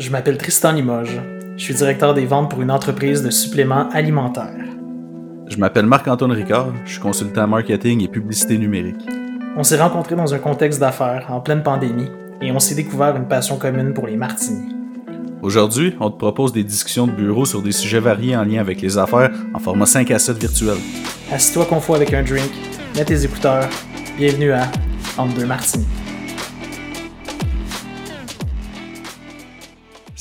Je m'appelle Tristan Limoges. Je suis directeur des ventes pour une entreprise de suppléments alimentaires. Je m'appelle Marc-Antoine Ricard, je suis consultant marketing et publicité numérique. On s'est rencontrés dans un contexte d'affaires en pleine pandémie et on s'est découvert une passion commune pour les martinis. Aujourd'hui, on te propose des discussions de bureau sur des sujets variés en lien avec les affaires en format 5 à 7 virtuel. Assis-toi confort avec un drink, mets tes écouteurs. Bienvenue à Entre deux martinis.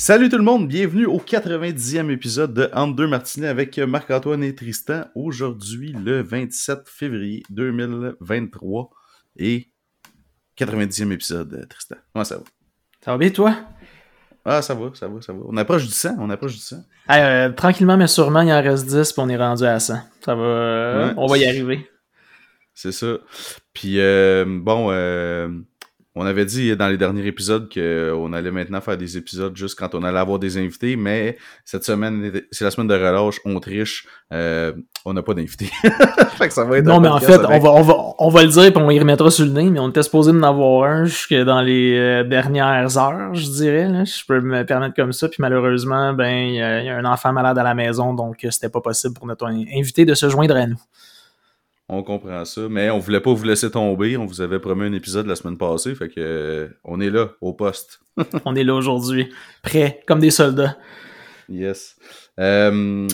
Salut tout le monde, bienvenue au 90e épisode de Entre deux martinets avec Marc-Antoine et Tristan. Aujourd'hui, le 27 février 2023 et 90e épisode, Tristan. Comment ça va? Ça va bien toi? Ah, ça va, ça va, ça va. On approche du 100, on approche du 100. Hey, euh, tranquillement, mais sûrement, il en reste 10 puis on est rendu à 100. Ça va, euh, Ouais. on va y arriver. C'est ça. Puis, euh, bon, euh, on avait dit dans les derniers épisodes qu'on allait maintenant faire des épisodes juste quand on allait avoir des invités, mais cette semaine, c'est la semaine de relâche, on triche, euh, on n'a pas d'invités. ça va être Non, mais en fait, on va, on, va, on va le dire puis on y remettra sur le nez, mais on était supposé en avoir un jusque dans les euh, dernières heures, je dirais. Là. Je peux me permettre comme ça. Puis malheureusement, ben il y, y a un enfant malade à la maison, donc euh, c'était pas possible pour notre in- invité de se joindre à nous. On comprend ça, mais on voulait pas vous laisser tomber. On vous avait promis un épisode la semaine passée, fait que euh, on est là, au poste. On est là aujourd'hui, prêts, comme des soldats. Yes. Euh,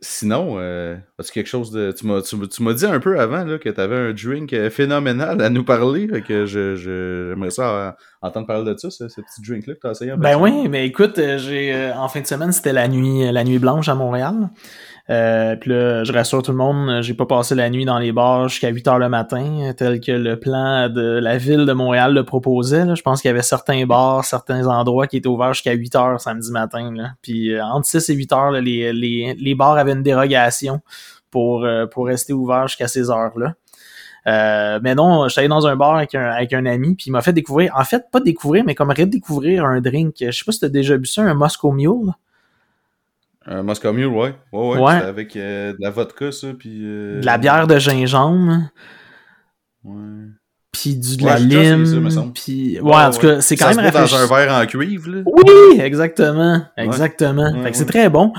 sinon, euh, as-tu quelque chose de. Tu m'as, tu, tu m'as dit un peu avant là, que tu avais un drink phénoménal à nous parler. Fait que je, je- j'aimerais ça entendre parler de ça, ce, ce petit drink-là que tu as essayé en Ben oui, mais écoute, j'ai en fin de semaine, c'était la nuit la nuit blanche à Montréal. Euh, puis là, je rassure tout le monde, j'ai pas passé la nuit dans les bars jusqu'à 8 heures le matin, tel que le plan de la ville de Montréal le proposait. Je pense qu'il y avait certains bars, certains endroits qui étaient ouverts jusqu'à 8 heures samedi matin. Là. Puis euh, entre 6 et 8 heures, les, les, les bars avaient une dérogation pour, euh, pour rester ouverts jusqu'à ces heures-là. Euh, mais non, j'étais allé dans un bar avec un, avec un ami, puis il m'a fait découvrir, en fait, pas découvrir, mais comme redécouvrir un drink. Je sais pas si t'as déjà bu ça, un Moscow Mule. Un Moscow Mule, ouais. Ouais, ouais. Ouais. c'était avec euh, de la vodka, ça, puis. euh, De la bière de gingembre, Ouais. puis du de Ouais, la lime, puis... Ouais, en tout cas, c'est quand Ça même boit dans un verre en cuivre, là. Oui, exactement, exactement. Fait que c'est très bon,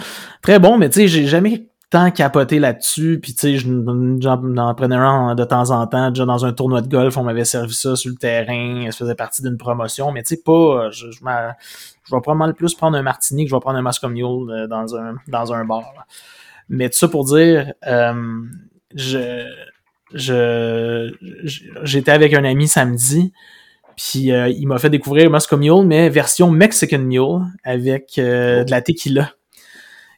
très bon, mais tu sais, j'ai jamais tant capoté là-dessus, puis tu sais, je- j'en prenais un de temps en temps, déjà dans un tournoi de golf, on m'avait servi ça sur le terrain, ça faisait partie d'une promotion, mais tu sais, pas, je, je, je vais probablement plus prendre un martini que je vais prendre un Moscow Mule euh, dans un, dans un bar. là. Mais tout ça pour dire, euh, je, je- j'étais avec un ami samedi, puis euh, il m'a fait découvrir Moscow Mule, mais version Mexican Mule avec euh, de la tequila.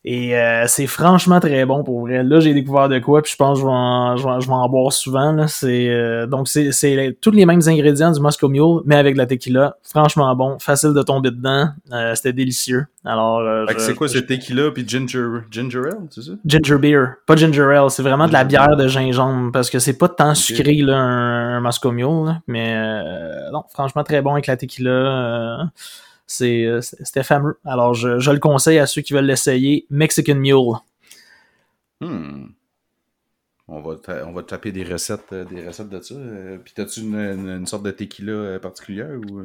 Et euh, c'est franchement très bon pour vrai. Là, j'ai découvert de quoi, puis je pense que je vais en, je vais, je vais en boire souvent. Là. C'est, euh, donc, c'est, c'est tous les mêmes ingrédients du Moscow Mule, mais avec de la tequila. Franchement bon, facile de tomber dedans. Euh, c'était délicieux. Alors, euh, je- c'est quoi, c'est tequila puis ginger, ginger ale, c'est ça? Ginger beer, pas ginger ale, c'est vraiment de la bière de gingembre parce que c'est pas tant sucré là, un, un Moscow Mule, là, mais euh, non, franchement très bon avec la tequila. C'est euh, c'était fameux. Alors je, je le conseille à ceux qui veulent l'essayer, Mexican Mule. Hmm. On va, on va taper des recettes, euh, des recettes de ça. euh, Puis t'as-tu une, une- une sorte de tequila particulière ou...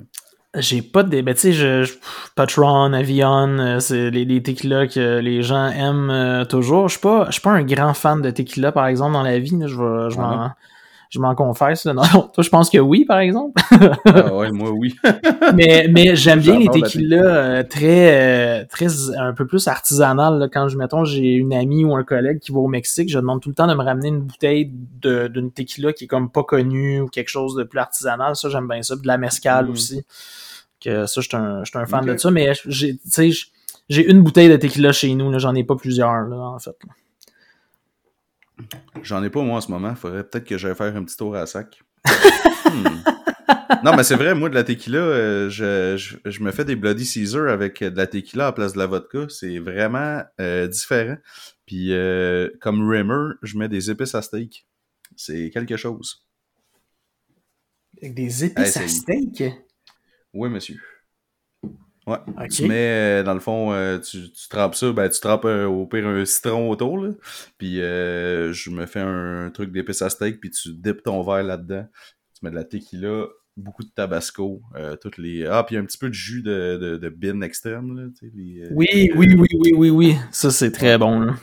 J'ai pas de ben tu sais je, je- pff, Patron, Avion, c'est les, les tequila que les gens aiment euh, toujours. Je suis pas je suis pas un grand fan de tequila par exemple dans la vie, je je Ah m'en je m'en confesse. là. Non, toi je pense que oui par exemple. Ah ouais, moi oui. mais mais j'aime bien les tequilas euh, très euh, très un peu plus artisanal là. quand je mettons j'ai une amie ou un collègue qui va au Mexique je demande tout le temps de me ramener une bouteille de- d'une tequila qui est comme pas connue ou quelque chose de plus artisanal ça j'aime bien ça de la mescal Mm. aussi que ça je suis un, je suis un fan de ça mais j'ai tu sais j'- j'ai une bouteille de tequila chez nous là j'en ai pas plusieurs là en fait là. J'en ai pas moi en ce moment. Faudrait peut-être que j'aille faire un petit tour à la sac. Hmm. Non, mais c'est vrai, moi, de la tequila, euh, je, je, je me fais des Bloody Caesar avec euh, de la tequila à la place de la vodka. C'est vraiment euh, différent. Puis, euh, comme rimmer, je mets des épices à steak. C'est quelque chose. avec des épices à steak? Oui, monsieur. Ouais. Ok. Tu mets, euh, dans le fond, euh, tu, tu trempes ça, ben tu trempes euh, au pire un citron autour, là. Puis euh, je me fais un truc d'épices à steak, puis tu dippes ton verre là-dedans. Tu mets de la tequila, beaucoup de tabasco, euh, toutes les... Ah, puis un petit peu de jus de, de, de bin extrême, là, tu sais, les, Oui, oui, oui, oui, oui, oui. Ça, c'est très bon, là.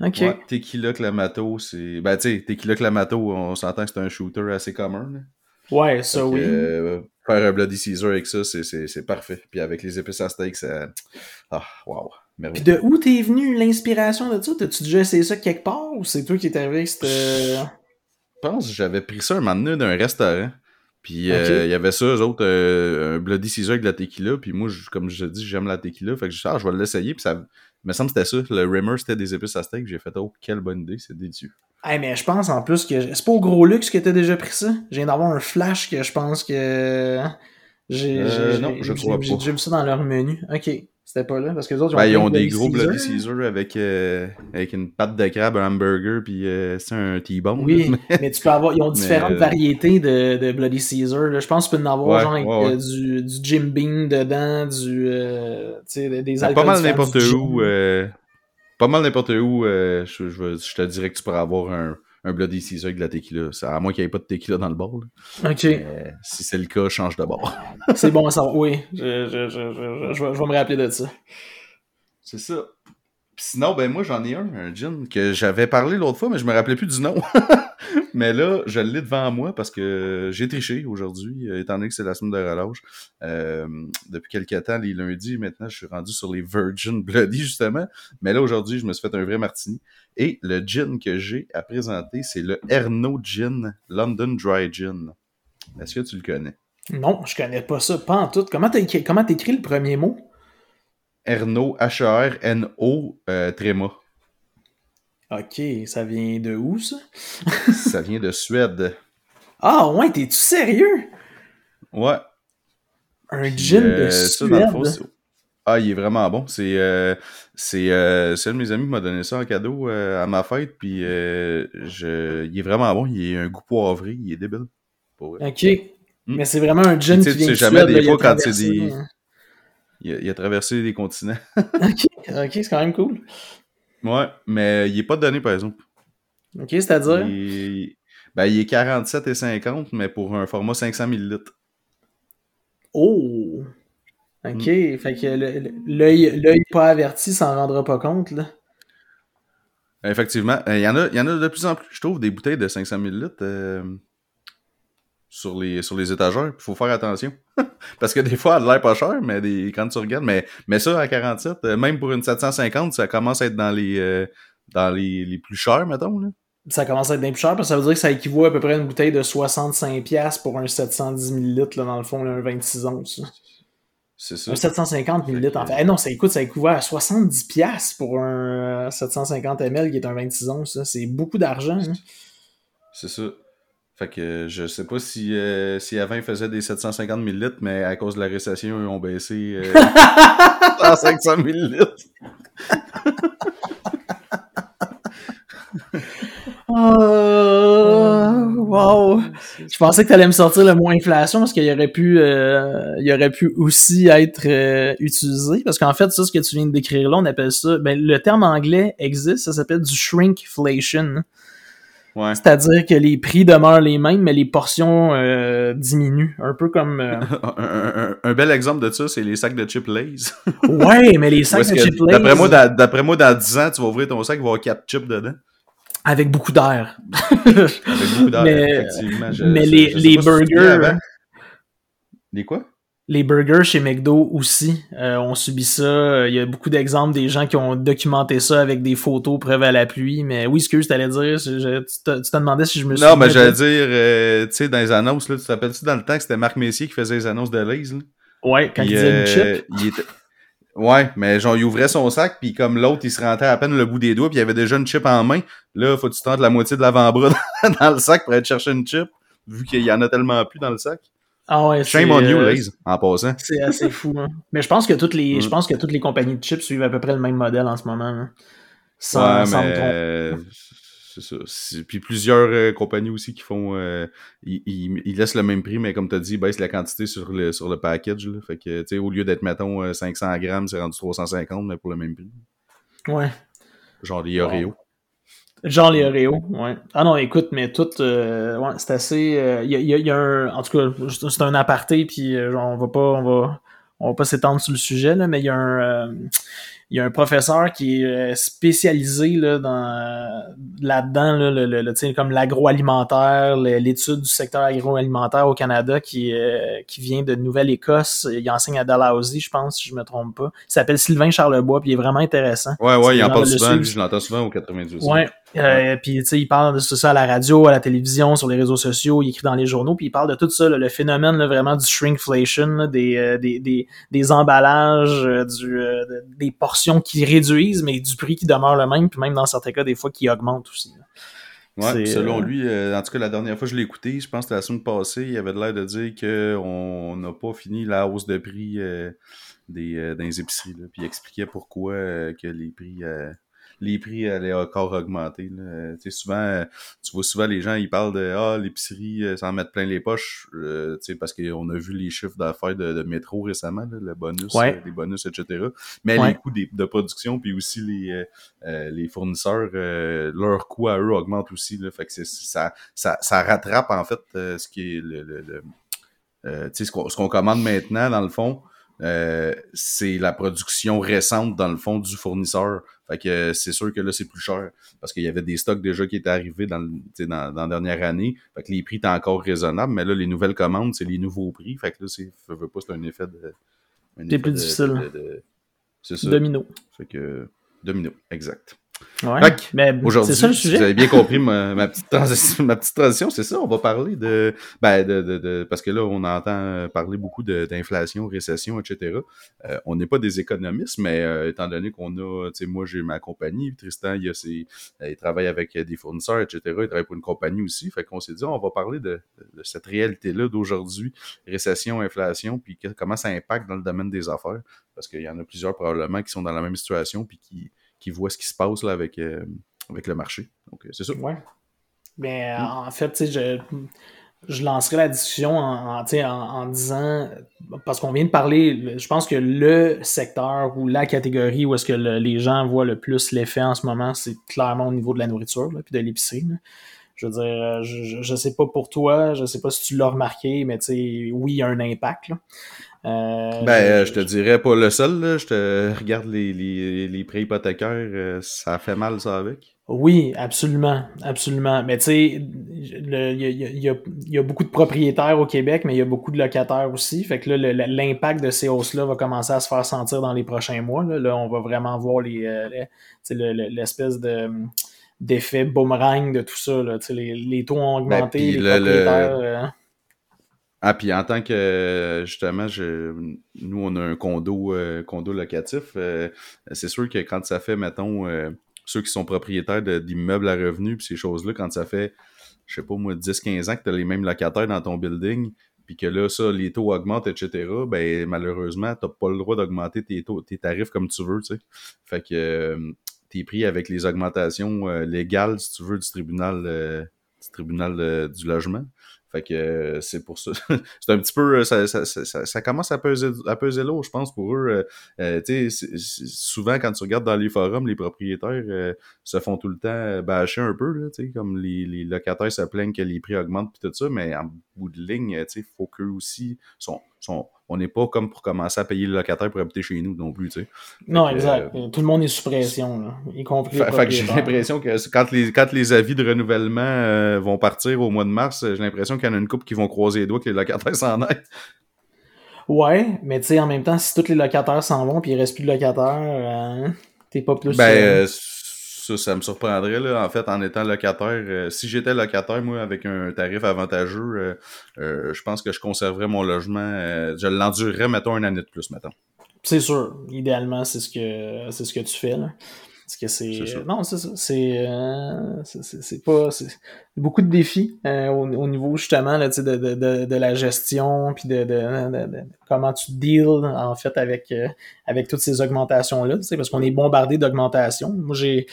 OK. Ouais, tequila Clamato, c'est... Ben, tu sais, tequila Clamato, on s'entend que c'est un shooter assez commun, là. Ouais, ça, oui. euh, faire un Bloody Caesar avec ça, c'est- c'est c'est parfait. Puis avec les épices à steak, ça... Ah, wow, Puis de où t'es venu l'inspiration de ça? T'as-tu déjà essayé ça quelque part ou c'est toi qui es arrivé avec cette... Je pense que j'avais pris ça un moment donné d'un restaurant. Puis euh, il y avait ça, eux autres, euh, un Bloody Caesar avec de la tequila. Puis moi, je- comme je te dis, j'aime la tequila. Fait que je dis, ah, je vais l'essayer. Puis ça me semble que c'était ça. Le Rimmer, c'était des épices à steak. J'ai fait, oh, quelle bonne idée, c'est délicieux. Hey, mais je pense en plus que... C'est pas au gros luxe que t'as déjà pris ça? Je viens d'avoir un flash que je pense que... J'ai Euh, j'ai- non, je j'ai- crois j'ai pas. déjà vu ça dans leur menu. OK. C'était pas là, parce que les autres, Ben, ils ont de des gros Bloody Caesar. Avec, euh, avec une pâte de crabe, un hamburger, puis euh, c'est un T-bone. Oui, mais tu peux avoir, ils ont différentes euh, variétés de, de Bloody Caesar. là. Je pense que tu peux en avoir Ouais, genre avec ouais, ouais. du, du Jim Beam dedans, du, euh, des- Ben, alcools pas mal n'importe où. pas mal n'importe où. je, je, je te dirais que tu pourrais avoir un, un Bloody Caesar avec de la tequila. À moins qu'il n'y ait pas de tequila dans le bord. là. Ok, Mais si c'est le cas, change de bord. c'est bon à savoir. Oui, je, vais, je vais me rappeler de ça. C'est ça. Puis sinon, ben moi j'en ai un, un gin que j'avais parlé l'autre fois, mais je me rappelais plus du nom. mais là, je l'ai devant moi parce que j'ai triché aujourd'hui, euh, étant donné que c'est la semaine de relâche. Euh, depuis quelques temps, les lundis, maintenant, je suis rendu sur les Virgin Bloody, justement. Mais là, aujourd'hui, je me suis fait un vrai martini. Et le gin que j'ai à présenter, c'est le Erno Gin London Dry Gin. Est-ce que tu le connais? Non, je connais pas ça, pas en tout. Comment t'écris le premier mot? Erno, H-E-R-N-O, euh, Tréma. Ok, ça vient de où ça? Ça vient de Suède. Ah ouais, t'es-tu sérieux? Ouais. Un gin de euh, ça, dans le Suède? fond, c'est- ah, il est vraiment bon. C'est euh, c'est euh, un de mes amis qui m'a donné ça en cadeau euh, à ma fête. Puis je, il est vraiment bon. Il a un goût poivré. Il est débile. Pour. Ok. Mais c'est vraiment un gin Tu sais, qui tu vient sais de jamais, Suède, des fois, quand c'est des- hein. Il, a, il a traversé des continents. Ok, ok, c'est quand même cool. Ouais, mais il est pas donné, par exemple. Ok, c'est-à-dire? Il, ben, il est 47 et 50, mais pour un format 500 ml. Oh! Ok, Mm. fait que l'œil pas averti s'en rendra pas compte, là. Effectivement. Euh, Il y, en a, il y en a de plus en plus, je trouve, des bouteilles de 500 ml euh, sur, les, sur les étagères. Il faut faire attention. Parce que des fois, elle a l'air pas cher, mais des, quand tu regardes, mais, mais ça, à 47, euh, même pour une 750, ça commence à être dans les, euh, dans les, les plus chers, mettons. Là. Ça commence à être bien plus cher, parce que ça veut dire que ça équivaut à peu près à une bouteille de 65$ pour un 710 ml, là, dans le fond, là, un 26 onces. C'est ça. Un 750 ml, en fait. Eh non, ça écoute, ça équivaut à 70$ pour un euh, 750 ml qui est un 26 onces. C'est beaucoup d'argent. hein. C'est ça. Fait que euh, je sais pas si, euh, si avant ils faisaient des 750 ml, mais à cause de la récession, ils ont baissé euh, à 500 ml. Oh, wow! Je pensais que tu allais me sortir le mot inflation parce qu'il aurait pu, euh, il aurait pu aussi être euh, utilisé. Parce qu'en fait, ça, ce que tu viens de décrire là, on appelle ça, ben, le terme anglais existe, ça s'appelle du shrinkflation. Ouais. C'est-à-dire que les prix demeurent les mêmes, mais les portions euh, diminuent. Un peu comme. euh, un, un- un bel exemple de ça, c'est les sacs de chips Lays. Ouais, mais les sacs de que, chips Lays, D'après moi, dans, d'après moi, dans 10 ans, tu vas ouvrir ton sac, il va y avoir 4 chips dedans. avec beaucoup d'air. Avec beaucoup d'air, Mais- effectivement. Je- mais je- les- je les burgers- avant. Les quoi? Les burgers chez McDo aussi euh, ont subi ça. Il y a beaucoup d'exemples des gens qui ont documenté ça avec des photos preuves à la pluie. Mais oui, je t'allais dire, je- tu te, tu te demandais si je me suis. Non, mais j'allais dire, euh, tu sais, dans les annonces, là, tu te rappelles-tu dans le temps que c'était Marc Messier qui faisait les annonces de Lays, là? Ouais, quand Puis, il disait une euh, chip. il était- Ouais, mais genre, il ouvrait son sac, puis comme l'autre, il se rentrait à peine le bout des doigts, puis il y avait déjà une chip en main. Là, faut que tu tentes la moitié de l'avant-bras dans le sac pour aller chercher une chip, vu qu'il y en a tellement plus dans le sac. Ah ouais, Shame c'est, on you, euh, Lays, en passant. C'est assez fou. Hein. Mais je pense que toutes les, Mm. je pense que toutes les compagnies de chips suivent à peu près le même modèle en ce moment. là. Sans, ouais, sans me mais tromper. c'est ça. Puis plusieurs euh, compagnies aussi qui font... euh, ils, ils- ils laissent le même prix, mais comme tu as dit, ils baissent la quantité sur le, sur le package. Là. Fait que, tu sais, au lieu d'être, mettons, euh, 500 grammes, c'est rendu 350, mais pour le même prix. Ouais. Genre les Oreos. Genre les Oreos, ouais. Ah non, écoute, mais tout, euh, ouais, c'est assez. Il y, a, y, a, un. En tout cas, c'est un aparté, puis on va pas. On va, on va pas s'étendre sur le sujet, là, mais il y a un il y a un professeur qui est euh, spécialisé là, dans là-dedans, là, le, le, comme l'agroalimentaire, l'étude du secteur agroalimentaire au Canada qui, euh, qui vient de Nouvelle-Écosse. Il enseigne à Dalhousie, je pense, si je me trompe pas. Il s'appelle Sylvain Charlebois, puis il est vraiment intéressant. Ouais, ouais, il en parle souvent, je l'entends souvent au 98. Ouais, euh, puis tu sais, il parle de ça à la radio, à la télévision, sur les réseaux sociaux, il écrit dans les journaux, puis il parle de tout ça, le phénomène là, vraiment du shrinkflation, des, euh, des, des, des, emballages, euh, du, des portions qui réduisent, mais du prix qui demeure le même, puis même dans certains cas, des fois, qui augmente aussi. Ouais, selon lui, en tout cas, la dernière fois que je l'ai écouté, je pense que la semaine passée, il avait l'air de dire qu'on n'a pas fini la hausse de prix des, dans les épiceries, puis il expliquait pourquoi que les prix les prix allaient encore augmenter. Là. souvent, tu vois souvent les gens, ils parlent de Ah, l'épicerie, euh, s'en mettre plein les poches, euh, parce qu'on a vu les chiffres d'affaires de, métro récemment, le bonus, euh, les bonus, etc. Mais les coûts de production, puis aussi les, euh, les fournisseurs, leurs coûts à eux augmentent aussi. Là, fait que ça, ça, ça rattrape en fait ce qui est le, le, le ce qu'on commande maintenant, dans le fond, euh, c'est la production récente, dans le fond, du fournisseur. Fait que euh, c'est sûr que là, c'est plus cher parce qu'il y avait des stocks déjà qui étaient arrivés dans, dans, dans la dernière année. Fait que les prix étaient encore raisonnables, mais là, les nouvelles commandes, c'est les nouveaux prix. Fait que là, c'est, veux pas, c'est un effet de. C'est plus difficile. c'est ça. Domino. Fait que, domino, exact. Ouais, mais c'est ça le sujet. Vous avez bien compris ma, ma, petite, transition, ma petite transition, c'est ça. On va parler de, ben de, de, de, parce que là, on entend parler beaucoup d'inflation, récession, etc. Euh, on n'est pas des économistes, mais euh, étant donné qu'on a, tu sais, moi j'ai ma compagnie, Tristan, il, a ses, il travaille avec des fournisseurs, etc. Il travaille pour une compagnie aussi. Fait qu'on s'est dit, on va parler de, de cette réalité-là d'aujourd'hui, récession, inflation, puis comment ça impacte dans le domaine des affaires. Parce qu'il y en a plusieurs probablement qui sont dans la même situation, puis qui qui voient ce qui se passe là, avec, euh, avec le marché. Donc, euh, c'est ça. Ouais. Mais mm. en fait, je, je lancerai la discussion en, en, en disant, parce qu'on vient de parler, je pense que le secteur ou la catégorie où est-ce que les gens voient le plus l'effet en ce moment, c'est clairement au niveau de la nourriture, puis de l'épicerie. Je veux dire, je, je, sais pas pour toi, je sais pas si tu l'as remarqué, mais tu sais, oui, il y a un impact. Là. Euh, ben, je te dirais pas le seul, là. Je te regarde les, les, les prêts hypothécaires, euh, ça fait mal, ça, avec. Oui, absolument, absolument. Mais tu sais, il y a, y a, beaucoup de propriétaires au Québec, mais il y a beaucoup de locataires aussi. Fait que là, l'impact de ces hausses-là va commencer à se faire sentir dans les prochains mois. Là, on va vraiment voir les, euh, l'espèce de d'effet boomerang de tout ça. Là. Les, les taux ont ben, augmenté, les propriétaires... Ah, puis en tant que justement, je, nous, on a un condo, euh, condo locatif. Euh, c'est sûr que quand ça fait, mettons, euh, ceux qui sont propriétaires d'immeubles à revenus, puis ces choses-là, quand ça fait, je sais pas moi, 10-15 ans que tu as les mêmes locataires dans ton building, puis que là, ça, les taux augmentent, etc., ben malheureusement, tu pas le droit d'augmenter tes taux, tes tarifs comme tu veux, tu sais. Fait que t'es pris avec les augmentations légales, si tu veux, du tribunal, du tribunal du logement. Fait que euh, c'est pour ça. c'est un petit peu. Euh, ça, ça, ça, ça, commence à peser, à peser lourd, je pense, pour eux. Euh, tu sais, souvent, quand tu regardes dans les forums, les propriétaires se font tout le temps bâcher un peu, tu sais, comme les, les, locataires se plaignent que les prix augmentent puis tout ça, mais en bout de ligne, tu sais, faut qu'eux aussi sont, sont on n'est pas comme pour commencer à payer le locataire pour habiter chez nous non plus, tu sais. Non, exact. Euh, Tout le monde est sous pression, là, y compris fait, fait que j'ai l'impression que quand les, quand les avis de renouvellement euh, vont partir au mois de mars, j'ai l'impression qu'il y en a une couple qui vont croiser les doigts que les locataires s'en aillent. Ouais, mais tu sais, en même temps, si tous les locataires s'en vont puis il reste plus de locataires, euh, t'es pas plus... Ben, ça, ça me surprendrait, là, en fait, en étant locataire. Euh, si j'étais locataire, moi, avec un tarif avantageux, euh, euh, je pense que je conserverais mon logement. je l'endurerais, mettons, une année de plus, mettons. C'est sûr. Idéalement, c'est ce que c'est ce que tu fais, là. Parce que c'est. Non, c'est ça. C'est. c'est pas beaucoup de défis euh, au, niveau justement là, de, de, de, de, la gestion puis de, comment tu deals en fait avec euh, avec toutes ces augmentations là parce qu'on est bombardé d'augmentations moi j'ai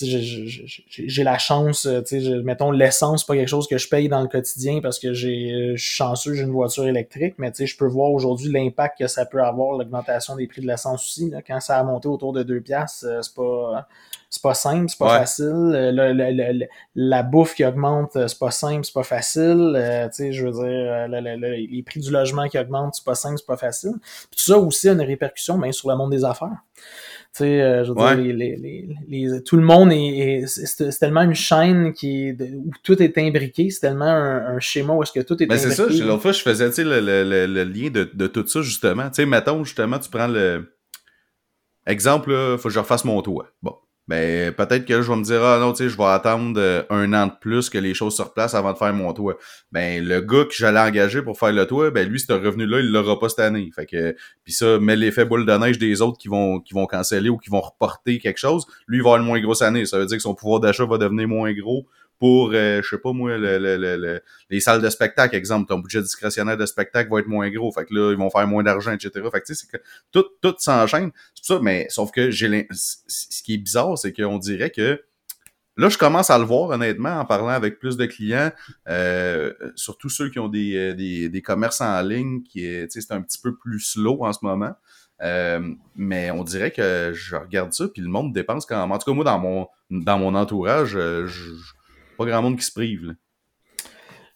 j'ai la chance sais mettons l'essence pas quelque chose que je paye dans le quotidien parce que j'ai je suis chanceux j'ai une voiture électrique mais je peux voir aujourd'hui l'impact que ça peut avoir l'augmentation des prix de l'essence aussi là. quand ça a monté autour de 2 piastres euh, c'est pas c'est pas simple, c'est pas facile. la bouffe qui augmente, c'est pas simple, c'est pas facile. tu sais, je veux dire, les prix du logement qui augmentent, c'est pas simple, c'est pas facile. tout ça aussi a une répercussion bien, sur le monde des affaires. Tu sais, euh, je veux dire, les, les, les, tout le monde est, c'est tellement une chaîne qui est, où tout est imbriqué, c'est tellement un, schéma où est-ce que tout est ben imbriqué. c'est ça, l'autre fois, je faisais, tu sais, le, le, le, lien de, de tout ça, justement. Tu sais, mettons, justement, tu prends le... Exemple, là, faut que je refasse mon toit. Bon, ben peut-être que je vais me dire ah non tu sais je vais attendre euh, un an de plus que les choses se replacent avant de faire mon toit. Ben le gars que j'allais engager pour faire le toit ben lui ce revenu là il l'aura pas cette année. Fait que puis ça met l'effet boule de neige des autres qui vont qui vont canceller ou qui vont reporter quelque chose lui il va avoir une moins grosse année. Ça veut dire que son pouvoir d'achat va devenir moins gros pour, euh, je sais pas moi, le, le, le, les salles de spectacle, exemple, ton budget discrétionnaire de spectacle va être moins gros. Fait que là, ils vont faire moins d'argent, etc. Fait que tu sais, c'est que tout, tout s'enchaîne. C'est ça, mais sauf que j'ai ce qui est bizarre, c'est qu'on dirait que Là, je commence à le voir, honnêtement, en parlant avec plus de clients, euh, surtout ceux qui ont des, euh, des, des commerces en ligne, qui est, c'est un petit peu plus slow en ce moment. Euh, mais on dirait que je regarde ça, puis le monde dépense quand même. En tout cas, moi, dans mon, dans mon entourage, je, pas grand monde qui se prive. Là.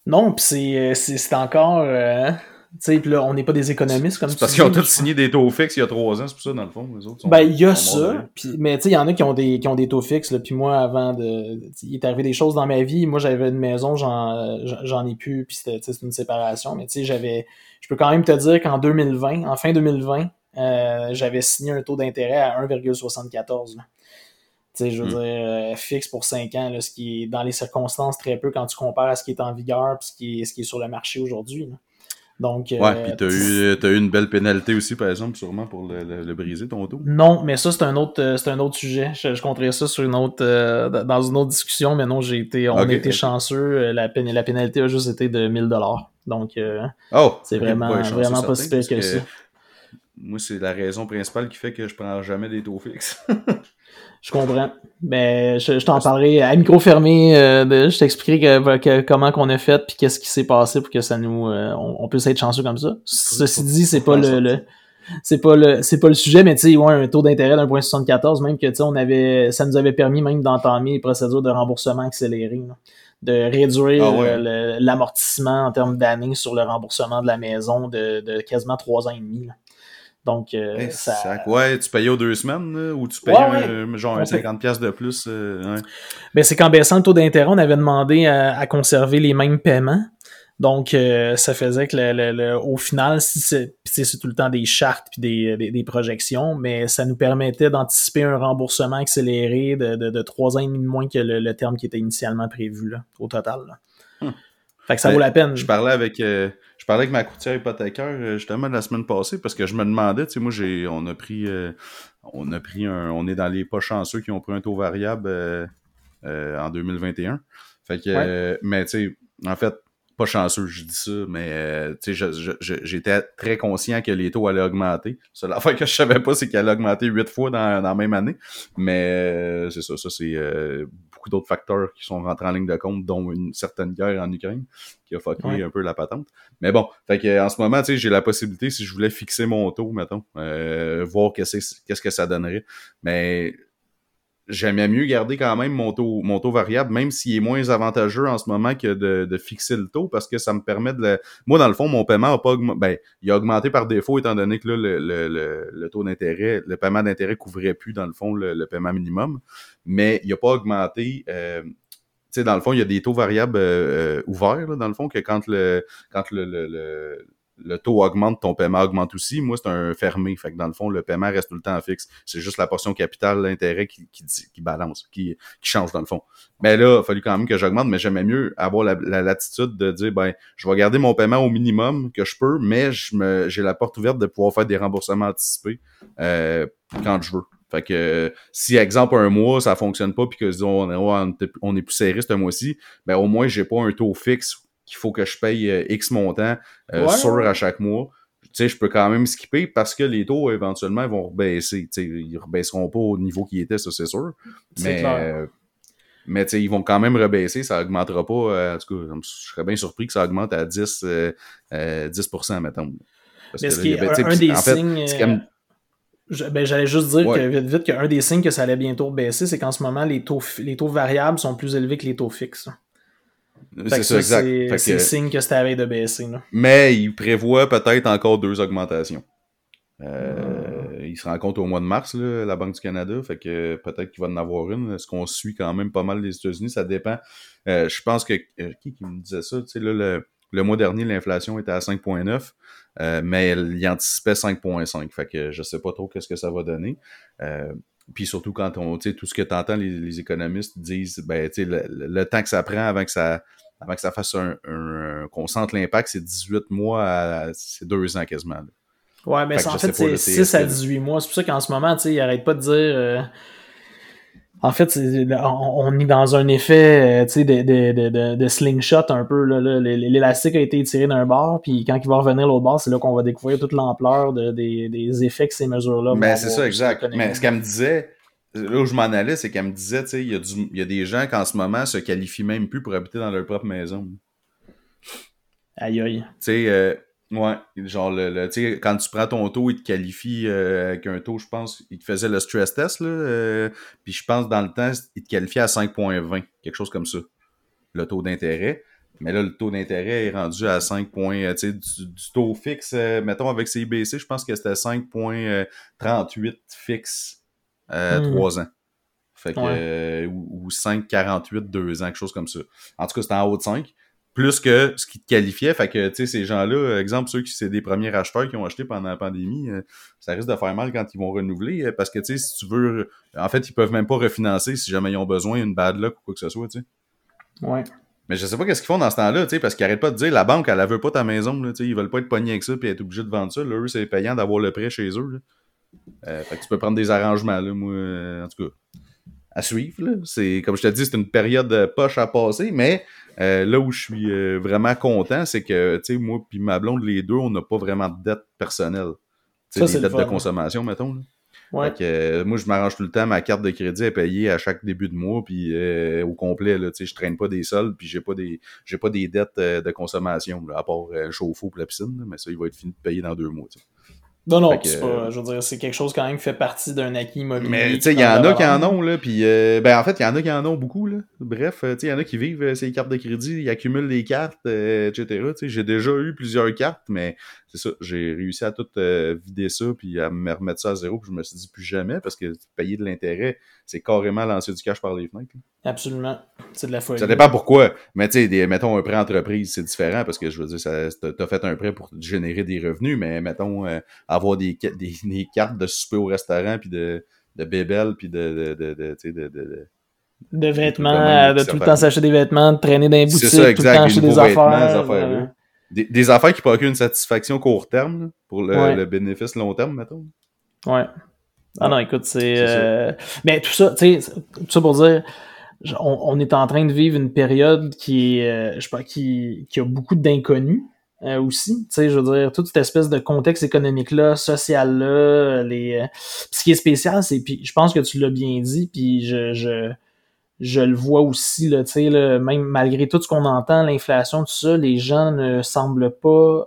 Non, puis c'est, c'est, encore. Euh, tu sais, là, on n'est pas des économistes comme C'est parce qu'ils ont tous signé des taux fixes il y a trois ans, c'est pour ça, dans le fond, les autres. ben, il y a ça. Pis, mais tu sais, il y en a qui ont des, qui ont des taux fixes. Puis moi, avant de. Il est arrivé des choses dans ma vie. Moi, j'avais une maison, j'en, j'en ai plus, puis c'était une séparation. Mais tu sais, j'avais. Je peux quand même te dire qu'en 2020, en fin 2020, euh, j'avais signé un taux d'intérêt à 1,74 sais, je veux hmm. dire, euh, fixe pour 5 ans, là, ce qui est dans les circonstances très peu quand tu compares à ce qui est en vigueur et ce qui est, ce qui est sur le marché aujourd'hui. Donc, ouais, euh, puis t'as eu, as eu une belle pénalité aussi, par exemple, sûrement pour le, le, briser, ton taux. Non, mais ça, c'est un autre, euh, c'est un autre sujet. Je, je compterai ça sur une autre, dans une autre discussion, mais non, j'ai été, on a été chanceux. La, la pénalité a juste été de 1000 dollars. Donc, oh, c'est vraiment, vraiment pas si pire que, que, ça. Moi, c'est la raison principale qui fait que je prends jamais des taux fixes. Je comprends. Ben, je, t'en parlerai à micro fermé. Euh, je t'expliquerai comment qu'on a fait puis qu'est-ce qui s'est passé pour que ça nous, euh, on, puisse être chanceux comme ça. Ceci dit, c'est pas le, c'est pas le, c'est pas le sujet, mais tu sais, ouais, un taux d'intérêt d'1.74, même que tu sais, on avait, ça nous avait permis même d'entamer les procédures de remboursement accéléré, de réduire ah l'amortissement en termes d'années sur le remboursement de la maison de, de quasiment trois ans et demi. Donc, euh, ça... Ouais, tu payais aux deux semaines, ou tu payais genre un 50$ de plus. Euh, ben, c'est qu'en baissant le taux d'intérêt, on avait demandé à, conserver les mêmes paiements. Donc, euh, ça faisait que le, au final, si c'est tout le temps des chartes puis des, des, projections, mais ça nous permettait d'anticiper un remboursement accéléré de, de, trois ans et demi de moins que le, terme qui était initialement prévu là, au total. Hum. Fait que ça vaut la peine. Je parlais avec parlais avec ma courtière hypothécaire euh, justement la semaine passée parce que je me demandais, tu sais, moi j'ai on a pris euh, on a pris un. On est dans les pas chanceux qui ont pris un taux variable euh, en 2021. Fait que mais tu sais, en fait, pas chanceux, je dis ça, mais tu sais, j'étais très conscient que les taux allaient augmenter. La fois que je savais pas, c'est qu'elle allait augmenter huit fois dans, dans la même année. Mais c'est ça, ça c'est beaucoup d'autres facteurs qui sont rentrés en ligne de compte, dont une certaine guerre en Ukraine qui a fucké un peu la patente. Mais bon, fait que, en ce moment, tu sais, j'ai la possibilité, si je voulais fixer mon taux, mettons, euh, voir qu'est-ce que ça donnerait. Mais j'aimais mieux garder quand même mon taux, mon taux variable, même s'il est moins avantageux en ce moment que de, de, fixer le taux, parce que ça me permet de Moi, dans le fond, mon paiement a pas augmenté. Ben, il a augmenté par défaut, étant donné que là, le, le, le, taux d'intérêt, le paiement d'intérêt couvrait plus, dans le fond, le, paiement minimum. Mais il n'a pas augmenté. Euh, tu sais, dans le fond, il y a des taux variables euh, euh, ouverts, là, dans le fond, que quand le quand le, le le taux augmente, ton paiement augmente aussi. Moi, c'est un fermé. Fait que dans le fond, le paiement reste tout le temps fixe. C'est juste la portion capitale, l'intérêt qui, qui, balance, qui, qui change dans le fond. Mais là, il a fallu quand même que j'augmente, mais j'aimais mieux avoir la, la, latitude de dire, ben, je vais garder mon paiement au minimum que je peux, mais j'ai la porte ouverte de pouvoir faire des remboursements anticipés euh, quand je veux. Fait que si exemple un mois ça fonctionne pas puis que on, on est plus serré ce mois-ci, ben au moins j'ai pas un taux fixe qu'il faut que je paye euh, X montant euh, sur à chaque mois, tu sais, je peux quand même skipper parce que les taux, éventuellement, vont rebaisser. Tu sais, ils rebaisseront pas au niveau qui était, ça, c'est sûr. Mais, euh, mais tu sais, ils vont quand même rebaisser. Ça augmentera pas. en tout cas, je serais bien surpris que ça augmente à 10, 10 mettons. Parce mais ce qui est un, des signes... ben, j'allais juste dire que vite vite qu'un des signes que ça allait bientôt baisser, c'est qu'en ce moment, les taux, les taux variables sont plus élevés que les taux fixes. C'est ça, exact. C'est le signe que c'était à de baisser. Mais il prévoit peut-être encore deux augmentations. Euh, il se rend compte au mois de mars, la Banque du Canada, fait que peut-être qu'il va en avoir une. Est-ce qu'on suit quand même pas mal les États-Unis? Ça dépend. Euh, je pense que. Euh, qui, qui me disait ça? Tu sais, là, le, mois dernier, l'inflation était à 5,9, mais il anticipait 5,5. Fait que je sais pas trop qu'est-ce que ça va donner. Puis surtout quand on, tu sais, tout ce que tu entends, les, économistes disent, ben, tu sais, le, temps que ça prend avant que ça, avant que ça fasse un, qu'on sente l'impact, c'est 18 mois à, c'est deux ans quasiment. Ouais, mais en fait, c'est 6 à 18 mois. C'est pour ça qu'en ce moment, tu sais, il arrête pas de dire. Euh, en fait, on, est dans un effet euh, tu sais, de, de, de, de, slingshot un peu. L'élastique a été tiré d'un bord, puis quand il va revenir l'autre bord, c'est là qu'on va découvrir toute l'ampleur des, des effets que ces mesures-là Mais c'est ça, exact. Mais ce qu'elle me disait, là où je m'en allais, c'est qu'elle me disait, tu sais, il y, y a des gens qui en ce moment se qualifient même plus pour habiter dans leur propre maison. Aïe aïe. Tu sais, euh, Ouais, genre, le, tu sais, quand tu prends ton taux, il te qualifie euh, avec un taux, je pense, il te faisait le stress test, là, euh, puis je pense dans le temps, il te qualifiait à 5.20, quelque chose comme ça, le taux d'intérêt. Mais là, le taux d'intérêt est rendu à 5 points, euh, tu sais, du, taux fixe, mettons avec CIBC, je pense que c'était 5.38 fixe, euh, 3 hmm. ans. Fait que, ou, ou 5.48 2 ans, quelque chose comme ça. En tout cas, c'était en haut de 5 plus que ce qui te qualifiait. Fait que, tu sais, ces gens-là, exemple, ceux qui c'est des premiers acheteurs qui ont acheté pendant la pandémie, euh, ça risque de faire mal quand ils vont renouveler. Euh, parce que, tu sais, si tu veux, en fait, ils peuvent même pas refinancer si jamais ils ont besoin d'une bad luck ou quoi que ce soit, tu sais. Ouais. Mais je sais pas qu'est-ce qu'ils font dans ce temps-là, tu sais, parce qu'ils arrêtent pas de dire la banque, elle, elle veut pas ta maison, là, tu sais, ils veulent pas être pognés avec ça puis être obligés de vendre ça. Là, eux, c'est payant d'avoir le prêt chez eux. Là. Euh, fait que tu peux prendre des arrangements, là, moi, en tout cas à suivre. C'est, comme je te dis, c'est une période poche à passer, mais euh, là où je suis euh, vraiment content, c'est que, tu sais, moi puis ma blonde, les deux, on n'a pas vraiment de dette personnelle. Tu sais, des dettes de consommation, mettons. Ouais. Euh, moi, je m'arrange tout le temps. Ma carte de crédit est payée à chaque début de mois, puis au complet. Là, je traîne pas des soldes, puis j'ai pas des j'ai pas des dettes de consommation, à part chauffe-eau pour la piscine. mais ça, il va être fini de payer dans deux mois. Non, non, c'est pas, je veux dire, c'est quelque chose quand même qui fait partie d'un acquis immobilier. Mais tu sais, il y en a qui en ont, là, puis euh, ben en fait, il y en a qui en ont beaucoup, là. Bref, euh, tu sais, il y en a qui vivent euh, ces cartes de crédit, ils accumulent les cartes, etc. Tu sais, j'ai déjà eu plusieurs cartes, mais c'est ça, j'ai réussi à tout vider ça, puis à me remettre ça à zéro, puis je me suis dit plus jamais, parce que payer de l'intérêt, c'est carrément lancer du cash par les fenêtres. Absolument. C'est de la folie. Ça dépend pourquoi. Mais tu sais, mettons un prêt entreprise, c'est différent parce que je veux dire, t'as fait un prêt pour générer des revenus, mais mettons avoir des, des, des, cartes de souper au restaurant, puis de, de bébelles, puis de, de, de, de, de de vêtements, de tout le temps s'acheter des vêtements, de traîner dans les boutiques, ça, tout le temps acheter des affaires. Des, affaires qui procurent une satisfaction court terme pour le, le, bénéfice long terme, mettons. Ouais. Ah non, écoute, c'est. Euh... Mais tout ça, tu sais, tout ça pour dire, on, est en train de vivre une période qui euh, je sais pas, qui, qui a beaucoup d'inconnus. Euh, aussi, tu sais, je veux dire, toute cette espèce de contexte économique-là, social-là, les... Euh, ce qui est spécial, c'est, puis je pense que tu l'as bien dit, puis je, je, je le vois aussi, là, tu sais, même malgré tout ce qu'on entend, l'inflation, tout ça, les gens ne semblent pas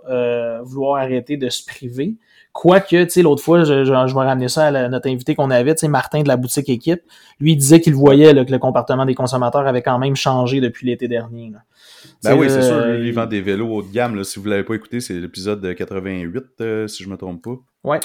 vouloir arrêter de se priver. Quoique, tu sais, l'autre fois, je, je, vais ramener ça à notre invité qu'on avait, tu sais, Martin de la boutique Équipe. Lui, il disait qu'il voyait que le comportement des consommateurs avait quand même changé depuis l'été dernier. Là. Ben oui, c'est sûr, euh, il vend des vélos haut de gamme. Là. Si vous l'avez pas écouté, c'est l'épisode 88, euh, si je me trompe pas. Ouais.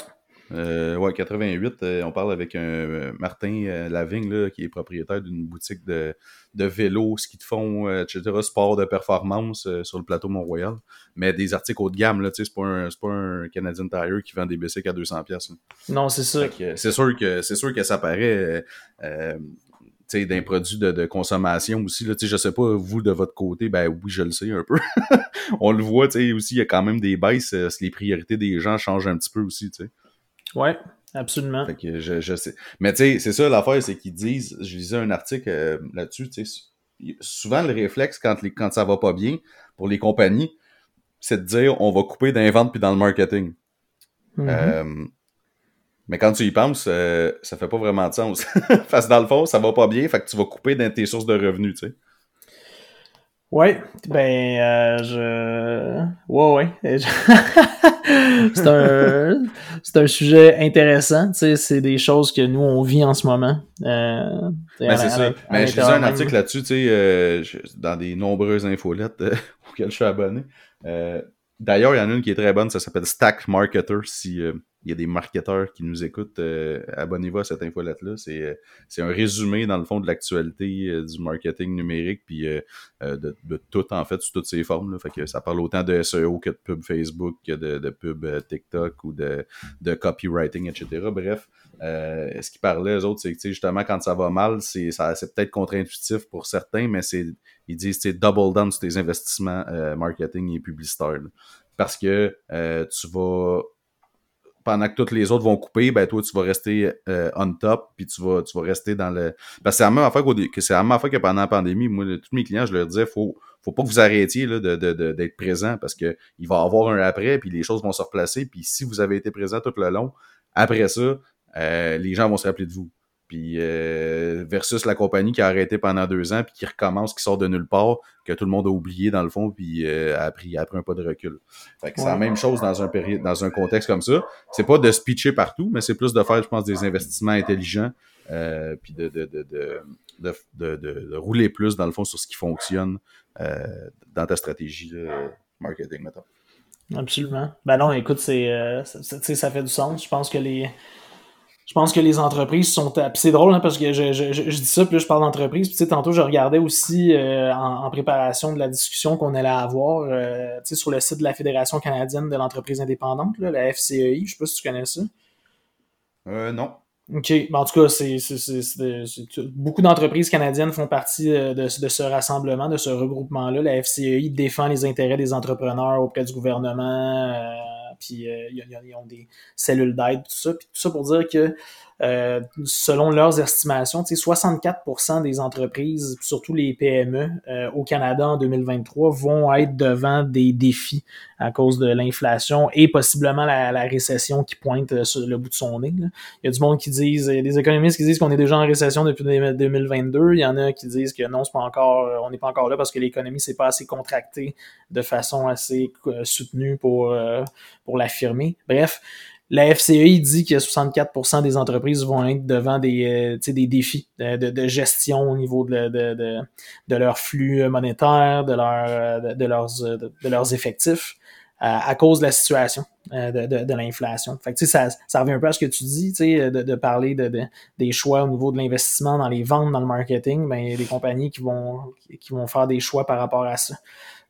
Euh, ouais, 88, euh, on parle avec un Martin Lavigne, là, qui est propriétaire d'une boutique de, de vélos, ski de fond, etc., sport de performance sur le plateau Mont-Royal. Mais des articles haut de gamme, là, tu sais, c'est pas, un, pas un Canadian Tire qui vend des bicycles à 200$. pièces Non, c'est. C'est sûr que c'est sûr que ça paraît d'un produit de, de, consommation aussi. Là, je sais pas, vous, de votre côté, ben oui, je le sais un peu. On le voit, tu sais, aussi, il y a quand même des baisses, euh, les priorités des gens changent un petit peu aussi, tu sais. Ouais, absolument. Fait que je, je sais. Mais tu sais, c'est ça l'affaire, c'est qu'ils disent, je lisais un article euh, là-dessus, tu sais, souvent le réflexe quand, les, quand ça va pas bien pour les compagnies, c'est de dire on va couper dans les ventes puis dans le marketing. Mm-hmm. euh, mais quand tu y penses, euh, ça fait pas vraiment de sens. Parce que dans le fond, ça va pas bien, fait que tu vas couper dans tes sources de revenus, tu sais. Ouais, ben euh, je ouais ouais. c'est un c'est un sujet intéressant, tu sais, c'est des choses que nous on vit en ce moment. Euh, ben, c'est ça. Mais je lisais un article là-dessus, tu sais, euh, dans des nombreuses infolettes euh, auxquelles je suis abonné. Euh, D'ailleurs, il y en a une qui est très bonne, ça s'appelle Stack Marketer. Si euh, il y a des marketeurs qui nous écoutent, euh, abonnez-vous à cette infolette-là. C'est, euh, c'est un résumé, dans le fond, de l'actualité du marketing numérique, puis de, de, tout, en fait, sous toutes ses formes. Là. Fait que ça parle autant de SEO que de pub Facebook, que de, de pub TikTok ou de, de copywriting, etc. Bref, ce qu'ils parlaient, eux autres, c'est que justement, quand ça va mal, c'est, ça, c'est peut-être contre-intuitif pour certains, mais c'est ils disent c'est double down sur tes investissements euh, marketing et publicitaires. Parce que euh, tu vas pendant que toutes les autres vont couper, ben toi tu vas rester euh, on top, puis tu vas tu vas rester dans le parce que c'est la même affaire que c'est même que pendant la pandémie. Moi, tous mes clients, je leur disais faut faut pas que vous arrêtiez là, de, de, d'être présent parce que il va y avoir un après, puis les choses vont se replacer. Puis si vous avez été présent tout le long, après ça, les gens vont se rappeler de vous. Puis euh, versus la compagnie qui a arrêté pendant deux ans puis qui recommence, qui sort de nulle part, que tout le monde a oublié dans le fond, puis euh, a, pris, a pris un pas de recul. Fait que c'est la même chose dans un période, dans un contexte comme ça. C'est pas de se pitcher partout, mais c'est plus de faire, je pense, des investissements intelligents, euh, puis de de, de, de, de, de, rouler plus dans le fond sur ce qui fonctionne dans ta stratégie de marketing, mettons. Absolument. Ben non, écoute, c'est ça fait du sens. Je pense que les je pense que les entreprises sont. c'est drôle hein, parce que je, je, je, dis ça, puis je parle d'entreprise. Puis tantôt, je regardais aussi euh, en, préparation de la discussion qu'on allait avoir euh, sur le site de la Fédération canadienne de l'entreprise indépendante, là, la FCEI. Je sais pas si tu connais ça. Euh, non. OK. Ben, en tout cas, c'est, beaucoup d'entreprises canadiennes font partie de, de, ce rassemblement, de ce regroupement-là. La FCEI défend les intérêts des entrepreneurs auprès du gouvernement. Puis euh, ils ont des cellules d'aide, tout ça. Puis tout ça pour dire que euh, selon leurs estimations, 64% des entreprises, surtout les PME euh, au Canada en 2023, vont être devant des défis à cause de l'inflation et possiblement la, récession qui pointe sur le bout de son nez. Il y a du monde qui disent, il y a des économistes qui disent qu'on est déjà en récession depuis 2022. Il y en a qui disent que non, c'est pas encore, on n'est pas encore là parce que l'économie s'est pas assez contractée de façon assez soutenue pour, pour l'affirmer. Bref, la FCE dit que 64% des entreprises vont être devant des, euh, des défis de, gestion au niveau de, de, de, leur flux monétaire, de, leur, euh, de, leurs, de, leurs effectifs à, cause de la situation euh, de, l'inflation. Fait que, ça, ça revient un peu à ce que tu dis, de, de parler de, de, des choix au niveau de l'investissement dans les ventes, dans le marketing. Ben, des compagnies qui vont, qui vont faire des choix par rapport à ça.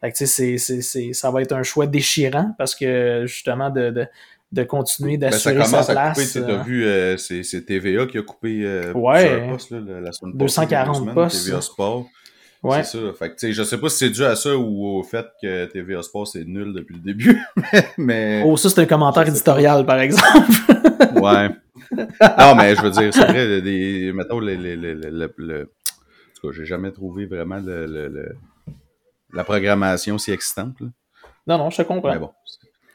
Fait que, c'est, c'est, ça va être un choix déchirant parce que justement de, de, continuer ben, d'assurer sa place. Tu as vu, euh, c'est TVA qui a coupé euh, ouais, postes, là, la semaine 240 postes. TVA Sport. Ouais. C'est ça. Fait que, je sais pas si c'est dû à ça ou au fait que TVA Sport c'est nul depuis le début. mais. Oh, ça, c'est un commentaire éditorial, par exemple. ouais. Non, mais je veux dire, c'est vrai, des, mettons, les, les, les, le, le, en tout cas, j'ai jamais trouvé vraiment le, le, la programmation si excitante. Là. Non, non, je te comprends. Mais bon,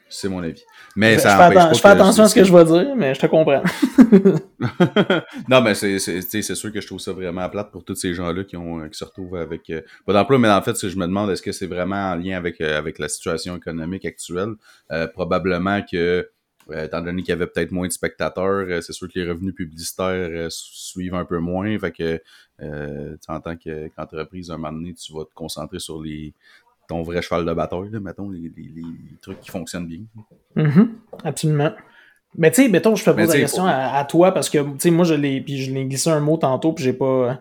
c'est mon avis. Mais ça je, fais, je fais attention à ce que je vais dire, mais je te comprends. non, mais c'est sûr que je trouve ça vraiment plate pour tous ces gens-là qui, ont, qui se retrouvent avec euh, pas d'emploi, mais en fait, je me demande est-ce que c'est vraiment en lien avec, euh, avec la situation économique actuelle? Euh, probablement que, étant donné qu'il y avait peut-être moins de spectateurs, c'est sûr que les revenus publicitaires suivent un peu moins. Fait que en tant qu'entreprise, un moment donné, tu vas te concentrer sur les ton vrai cheval de bataille, là, mettons, les, les, les, trucs qui fonctionnent bien. Mm-hmm. Absolument. Mais tu sais, mettons, je te pose la question à, toi parce que, tu sais, moi, je l'ai, puis je l'ai glissé un mot tantôt, puis j'ai pas,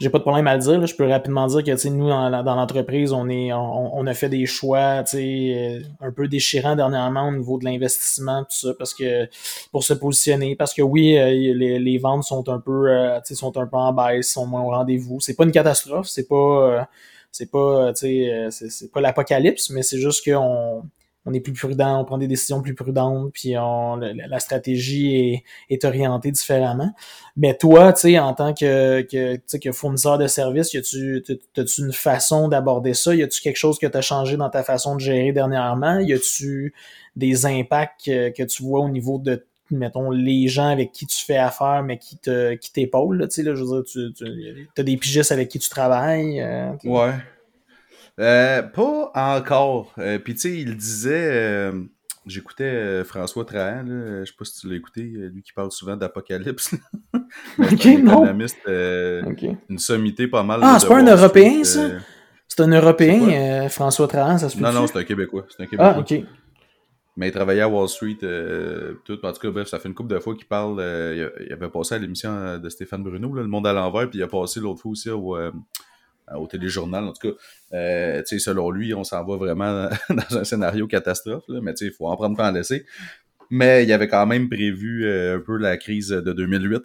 j'ai pas de problème à le dire. Je peux rapidement dire que, tu sais, nous, dans, l'entreprise, on est, on, a fait des choix, tu sais, un peu déchirants dernièrement au niveau de l'investissement, tout ça, parce que, pour se positionner, parce que oui, euh, les, les ventes sont un peu, euh, tu sais, sont un peu en baisse, sont moins au rendez-vous. C'est pas une catastrophe, c'est pas, euh, c'est pas, euh, c'est pas l'apocalypse, mais c'est juste qu'on on est plus prudent, on prend des décisions plus prudentes, puis on, la, stratégie est, est, orientée différemment. Mais toi, tu sais, en tant que, que, que fournisseur de services, as-tu une façon d'aborder ça? Y a-tu quelque chose que tu as changé dans ta façon de gérer dernièrement? Y a-tu des impacts que, que, tu vois au niveau de mettons, les gens avec qui tu fais affaire, mais qui te qui t'épaulent, tu sais, là, je veux dire, tu, tu as des pigistes avec qui tu travailles. Euh, ouais. Euh, pas encore. Euh, Puis tu sais, il disait, j'écoutais François Trahan, là, je sais pas si tu l'as écouté, lui qui parle souvent d'Apocalypse. Ok, un non. économiste, une sommité pas mal. Ah, c'est pas un Européen, ça? C'est un Européen, euh, François Trahan, ça se peut Non, non, c'est un Québécois. C'est un Ah, Québécois. ok. Mais il travaillait à Wall Street, euh, tout. En tout cas, bref, ça fait une couple de fois qu'il parle. euh, il avait passé à l'émission euh, de Stéphane Bruno, Le Monde à l'envers, puis il a passé l'autre fois aussi au, téléjournal. En tout cas, selon lui, on s'en va vraiment dans un scénario catastrophe, là, mais il faut en prendre pas en laisser. Mais il avait quand même prévu un peu la crise de 2008.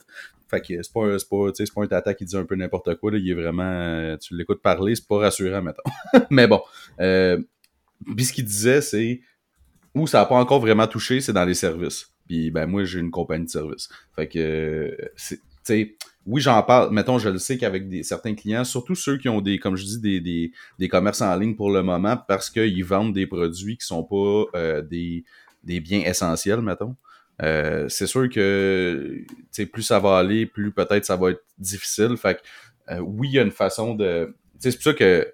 Fait que c'est pas, pas, pas un tata qui dit un peu n'importe quoi. Là. Il est vraiment. tu l'écoutes parler, c'est pas rassurant, mettons. mais bon. Puis ce qu'il disait, c'est où ça n'a pas encore vraiment touché, c'est dans les services. Puis ben moi, j'ai une compagnie de services. Fait que. Tu sais, oui, j'en parle. Mettons, je le sais qu'avec des, certains clients, surtout ceux qui ont des, comme je dis, des, des, des commerces en ligne pour le moment, parce qu'ils vendent des produits qui sont pas euh, des, des biens essentiels, mettons. Euh, c'est sûr que plus ça va aller, plus peut-être ça va être difficile. Fait que euh, oui, il y a une façon de. C'est pour ça que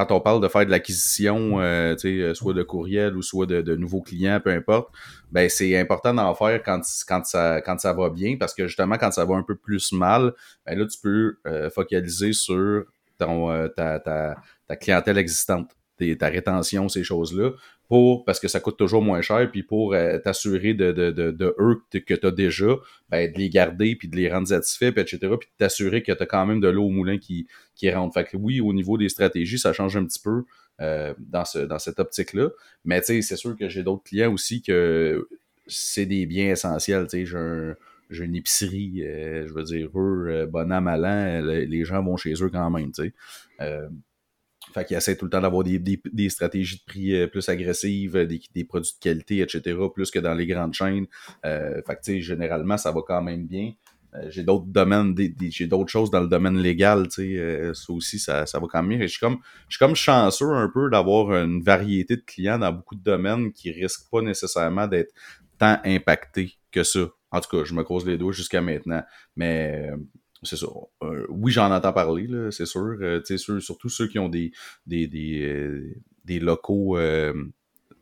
quand on parle de faire de l'acquisition, euh, euh, soit de courriel ou soit de, nouveaux clients, peu importe, ben c'est important d'en faire quand, quand, ça, quand ça va bien, parce que justement, quand ça va un peu plus mal, ben là, tu peux euh, focaliser sur ton, ta, ta, ta clientèle existante, ta rétention, ces choses-là, pour parce que ça coûte toujours moins cher, puis pour euh, t'assurer de, de, de, de eux que, tu as déjà, ben, de les garder, puis de les rendre satisfaits, puis etc., puis de t'assurer que tu as quand même de l'eau au moulin qui, qui rentre. Fait que oui, au niveau des stratégies, ça change un petit peu euh, dans, ce, dans cette optique-là. Mais c'est sûr que j'ai d'autres clients aussi que c'est des biens essentiels. J'ai j'ai une épicerie, euh, je veux dire, eux, bon an, les gens vont chez eux quand même, fait qu'ils essaient tout le temps d'avoir des, des, des stratégies de prix euh, plus agressives, euh, des, des produits de qualité, etc., plus que dans les grandes chaînes. Euh, fait que, tu sais, généralement, ça va quand même bien. Euh, j'ai d'autres domaines, j'ai d'autres choses dans le domaine légal, tu sais, euh, ça aussi, ça, ça va quand même bien. Je suis comme, je suis comme chanceux un peu d'avoir une variété de clients dans beaucoup de domaines qui risquent pas nécessairement d'être tant impactés que ça. En tout cas, je me croise les doigts jusqu'à maintenant. Mais euh, c'est ça. Euh, oui, j'en entends parler, c'est sûr. Euh, ceux- surtout ceux qui ont des, des, des, euh, des locaux euh,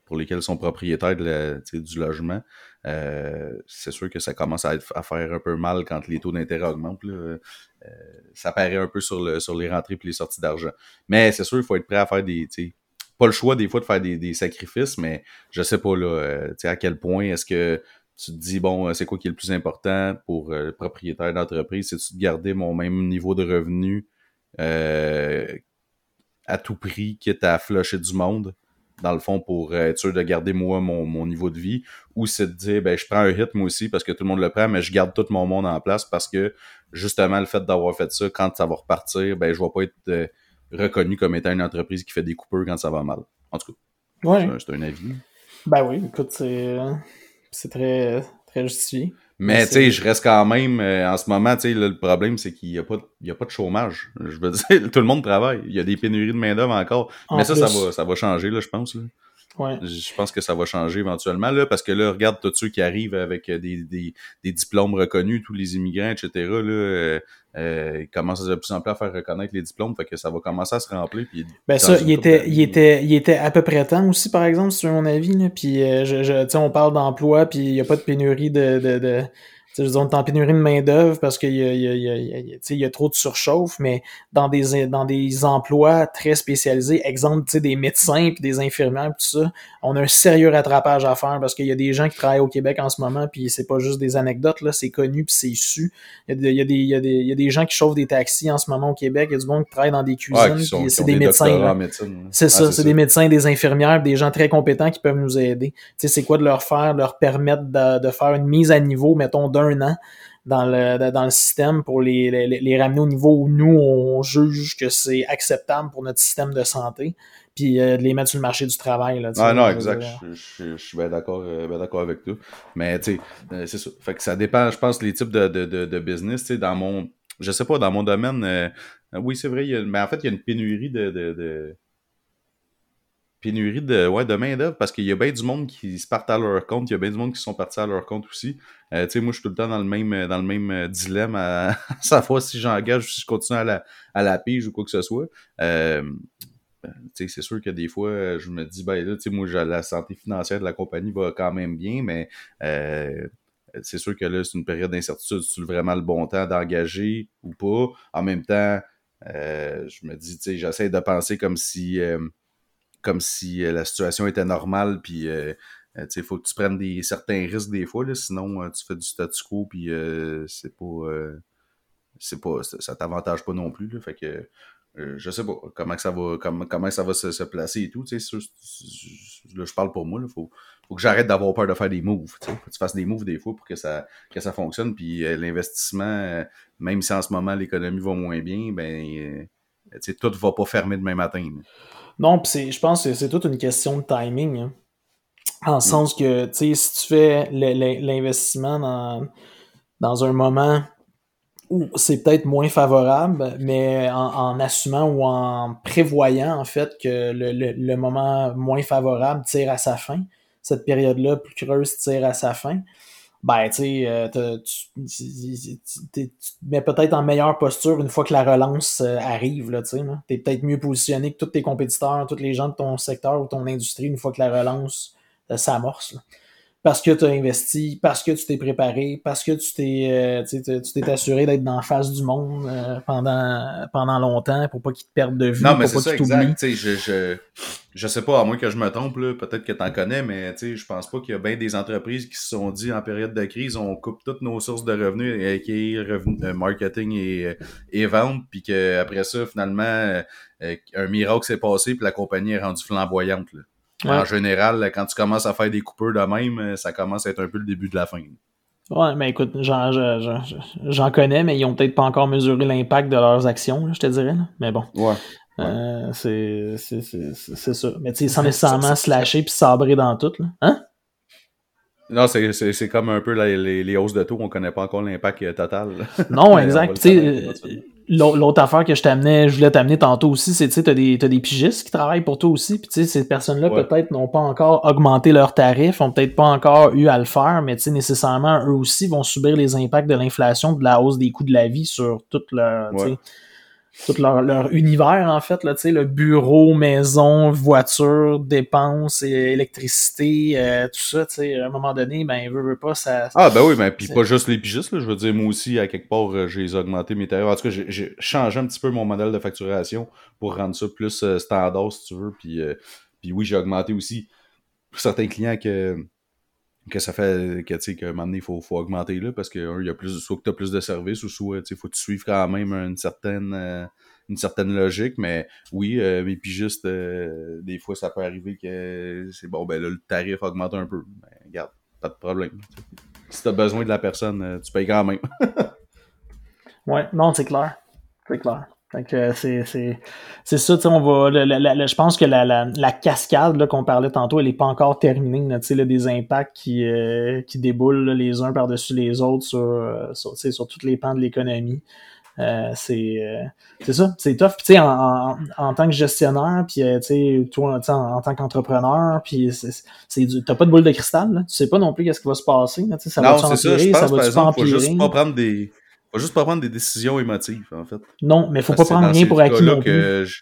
pour lesquels ils sont propriétaires de la- du logement. Euh, c'est sûr que ça commence à, être- à faire un peu mal quand les taux d'intérêt augmentent. là. Euh, ça paraît un peu sur, le, sur les rentrées et les sorties d'argent. Mais c'est sûr, il faut être prêt à faire des. Pas le choix des fois de faire des, des sacrifices, mais je sais pas là, à quel point est-ce que tu te dis, bon, euh, c'est quoi qui est le plus important pour euh, le propriétaire d'entreprise? C'est-tu de garder mon même niveau de revenu euh, à tout prix, quitte à flusher du monde, dans le fond, pour euh, être sûr de garder moi mon, mon niveau de vie, ou c'est de dire, ben, je prends un hit moi aussi parce que tout le monde le prend, mais je garde tout mon monde en place parce que, justement, le fait d'avoir fait ça, quand ça va repartir, ben, je vais pas être euh, reconnu comme étant une entreprise qui fait des coupeurs quand ça va mal. En tout cas, Ouais. c'est un avis. Ben oui, écoute, c'est c'est très, très justifié. Mais tu sais, je reste quand même euh, en ce moment, tu sais, là, le problème c'est qu'il y a pas de, il y a pas de chômage. Je veux dire, tout le monde travaille. Il y a des pénuries de main d'œuvre encore. En Mais ça, ça va, ça va changer là, je pense. Là. Ouais. Je pense que ça va changer éventuellement là, parce que là, regarde tous ceux qui arrivent avec euh, des, des, des diplômes reconnus, tous les immigrants, etc. Là, euh, euh, ils commencent de plus en plus à faire reconnaître les diplômes, fait que ça va commencer à se remplir. Puis Ben ça, il était, il était, il était à peu près temps aussi, par exemple, veux mon avis. Là. Puis, euh, je, je, on parle d'emploi, puis il n'y a pas de pénurie de, de, de tu sais, je veux dire, on est en pénurie de main d'œuvre parce qu'il y y a, il y y a- tu sais, il y a trop de surchauffe, mais dans des, dans des emplois très spécialisés, exemple, tu sais, des médecins puis des infirmières, puis tout ça, on a un sérieux rattrapage à faire parce qu'il y a des gens qui travaillent au Québec en ce moment, puis c'est pas juste des anecdotes là, c'est connu puis c'est su. Il y, a des, il, y a des, il, y a des, gens qui chauffent des taxis en ce moment au Québec, il y a du monde qui travaille dans des cuisines, Ouais, c'est ont des, médecins. C'est Ah, ça, c'est des médecins, des infirmières, des gens très compétents qui peuvent nous aider. Tu sais, c'est quoi de leur faire, de leur permettre de, de faire une mise à niveau, mettons, d'un an dans le, dans le système pour les, les, les ramener au niveau où nous, on juge que c'est acceptable pour notre système de santé, puis euh, de les mettre sur le marché du travail. Là, Ah non, exact. Je, je- je suis bien d'accord euh, bien d'accord avec toi. Mais tu sais, euh, c'est ça. Fait que ça dépend, je pense, les types de, de, de, de business. Tu sais, dans mon. Je sais pas, dans mon domaine. euh, oui, c'est vrai, il y a, mais en fait, il y a une pénurie de pénurie de, ouais, de main-d'œuvre parce qu'il y a bien du monde qui se partent à leur compte, il y a bien du monde qui sont partis à leur compte aussi. Euh, tu sais, moi, je suis tout le temps dans le même, euh, dans le même euh, dilemme à, à savoir si j'engage ou si je continue à la, à la pige ou quoi que ce soit. Euh, c'est sûr que des fois, je me dis, ben là, moi, la santé financière de la compagnie va quand même bien, mais c'est sûr que là, c'est une période d'incertitude. C'est vraiment le bon temps d'engager ou pas? En même temps, je me dis, j'essaie de penser comme si, comme si la situation était normale, puis il faut que tu prennes des, certains risques des fois, là, sinon tu fais du statu quo, puis c'est pas. c'est pas. ça t'avantage pas non plus. Là, fait que euh, je sais pas comment ça va, comment, comment ça va se, placer et tout. Là, je parle pour moi. Il faut, faut, que j'arrête d'avoir peur de faire des moves. Faut que tu fasses des moves des fois pour que ça, que ça fonctionne. Puis euh, l'investissement, euh, même si en ce moment l'économie va moins bien, ben tout va pas fermer demain matin. Non, puis je pense que c'est toute une question de timing. Hein. En mm. sens que, si tu fais l'investissement dans, dans un moment c'est peut-être moins favorable, mais en, assumant ou en prévoyant en fait que le, moment moins favorable tire à sa fin, cette période-là plus creuse tire à sa fin, ben tu sais, euh, tu, te mets peut-être en meilleure posture une fois que la relance euh, arrive, là, tu sais. Tu es peut-être mieux positionné que tous tes compétiteurs, tous les gens de ton secteur ou ton industrie une fois que la relance euh, s'amorce parce que tu as investi, parce que tu t'es préparé, parce que tu t'es euh, tu t'es assuré d'être dans la face du monde euh, pendant pendant longtemps pour pas qu'ils te perdent de vue, non, mais pour pas qu'ils t'oublient. Je, je, je sais pas, à moins que je me trompe, peut-être que tu en connais, mais je pense pas qu'il y a bien des entreprises qui se sont dit en période de crise, on coupe toutes nos sources de revenus, euh, qui est revenu, marketing et, et vente, puis qu'après ça, finalement, un miracle s'est passé, puis la compagnie est rendue flamboyante. Là. En général, quand tu commences à faire des coupeurs de même, euh, ça commence à être un peu le début de la fin. Ouais, mais écoute, j'en connais, mais ils ont peut-être pas encore mesuré l'impact de leurs actions, je te dirais. Mais bon. Ouais. Euh, c'est ça. Mais tu sais, sans nécessairement se lâcher puis sabrer dans tout. Là. Hein? Non, c'est comme un peu les, les, hausses de taux, on connaît pas encore l'impact euh, total. Non, exact. L'autre affaire que je t'amenais, je voulais t'amener tantôt aussi, c'est tu as des, as des pigistes qui travaillent pour toi aussi, puis ces personnes-là peut-être n'ont pas encore augmenté leurs tarifs, ont peut-être pas encore eu à le faire, mais nécessairement, eux aussi vont subir les impacts de l'inflation, de la hausse des coûts de la vie sur toute leur tout leur, univers, en fait, là, le bureau, maison, voiture, dépenses, électricité, euh, tout ça, à un moment donné, ben, veut, veut pas, ça... Ah, ben oui, mais puis pas juste les pigistes, là, je veux dire, moi aussi, à quelque part, euh, j'ai augmenté mes tarifs. En tout cas, j'ai changé un petit peu mon modèle de facturation pour rendre ça plus euh, standard, si tu veux, puis, puis oui, j'ai augmenté aussi certains clients que que ça fait que tu sais qu'à un moment il faut, faut augmenter là parce que il y a plus soit que tu as plus de services ou soit il faut que tu suives quand même une certaine euh, une certaine logique, mais oui, euh, mais puis juste euh, des fois ça peut arriver que c'est bon ben là, le tarif augmente un peu. Ben, regarde, pas de problème. Si tu as besoin de la personne, tu payes quand même. ouais, non, c'est clair. C'est clair. Donc, c'est, c'est, c'est ça, on va. je pense que la, la, la cascade qu'on parlait tantôt, elle n'est pas encore terminée. Là, là, des impacts qui, euh, qui déboulent les uns par-dessus les autres sur, euh, sur, sur toutes les pans de l'économie. Euh, c'est, euh, c'est ça, c'est tough. Puis, en, en, en, tant que gestionnaire, puis toi, en, en tant qu'entrepreneur, puis c'est, du, t'as pas de boule de cristal. Là. Tu sais pas non plus qu'est-ce qui va se passer. Là, ça non, va c'est ça, je pense, ça va par exemple, faut juste pas prendre des faut juste pas prendre des décisions émotives, en fait. Non, mais faut pas prendre rien pour acquis non plus. Je...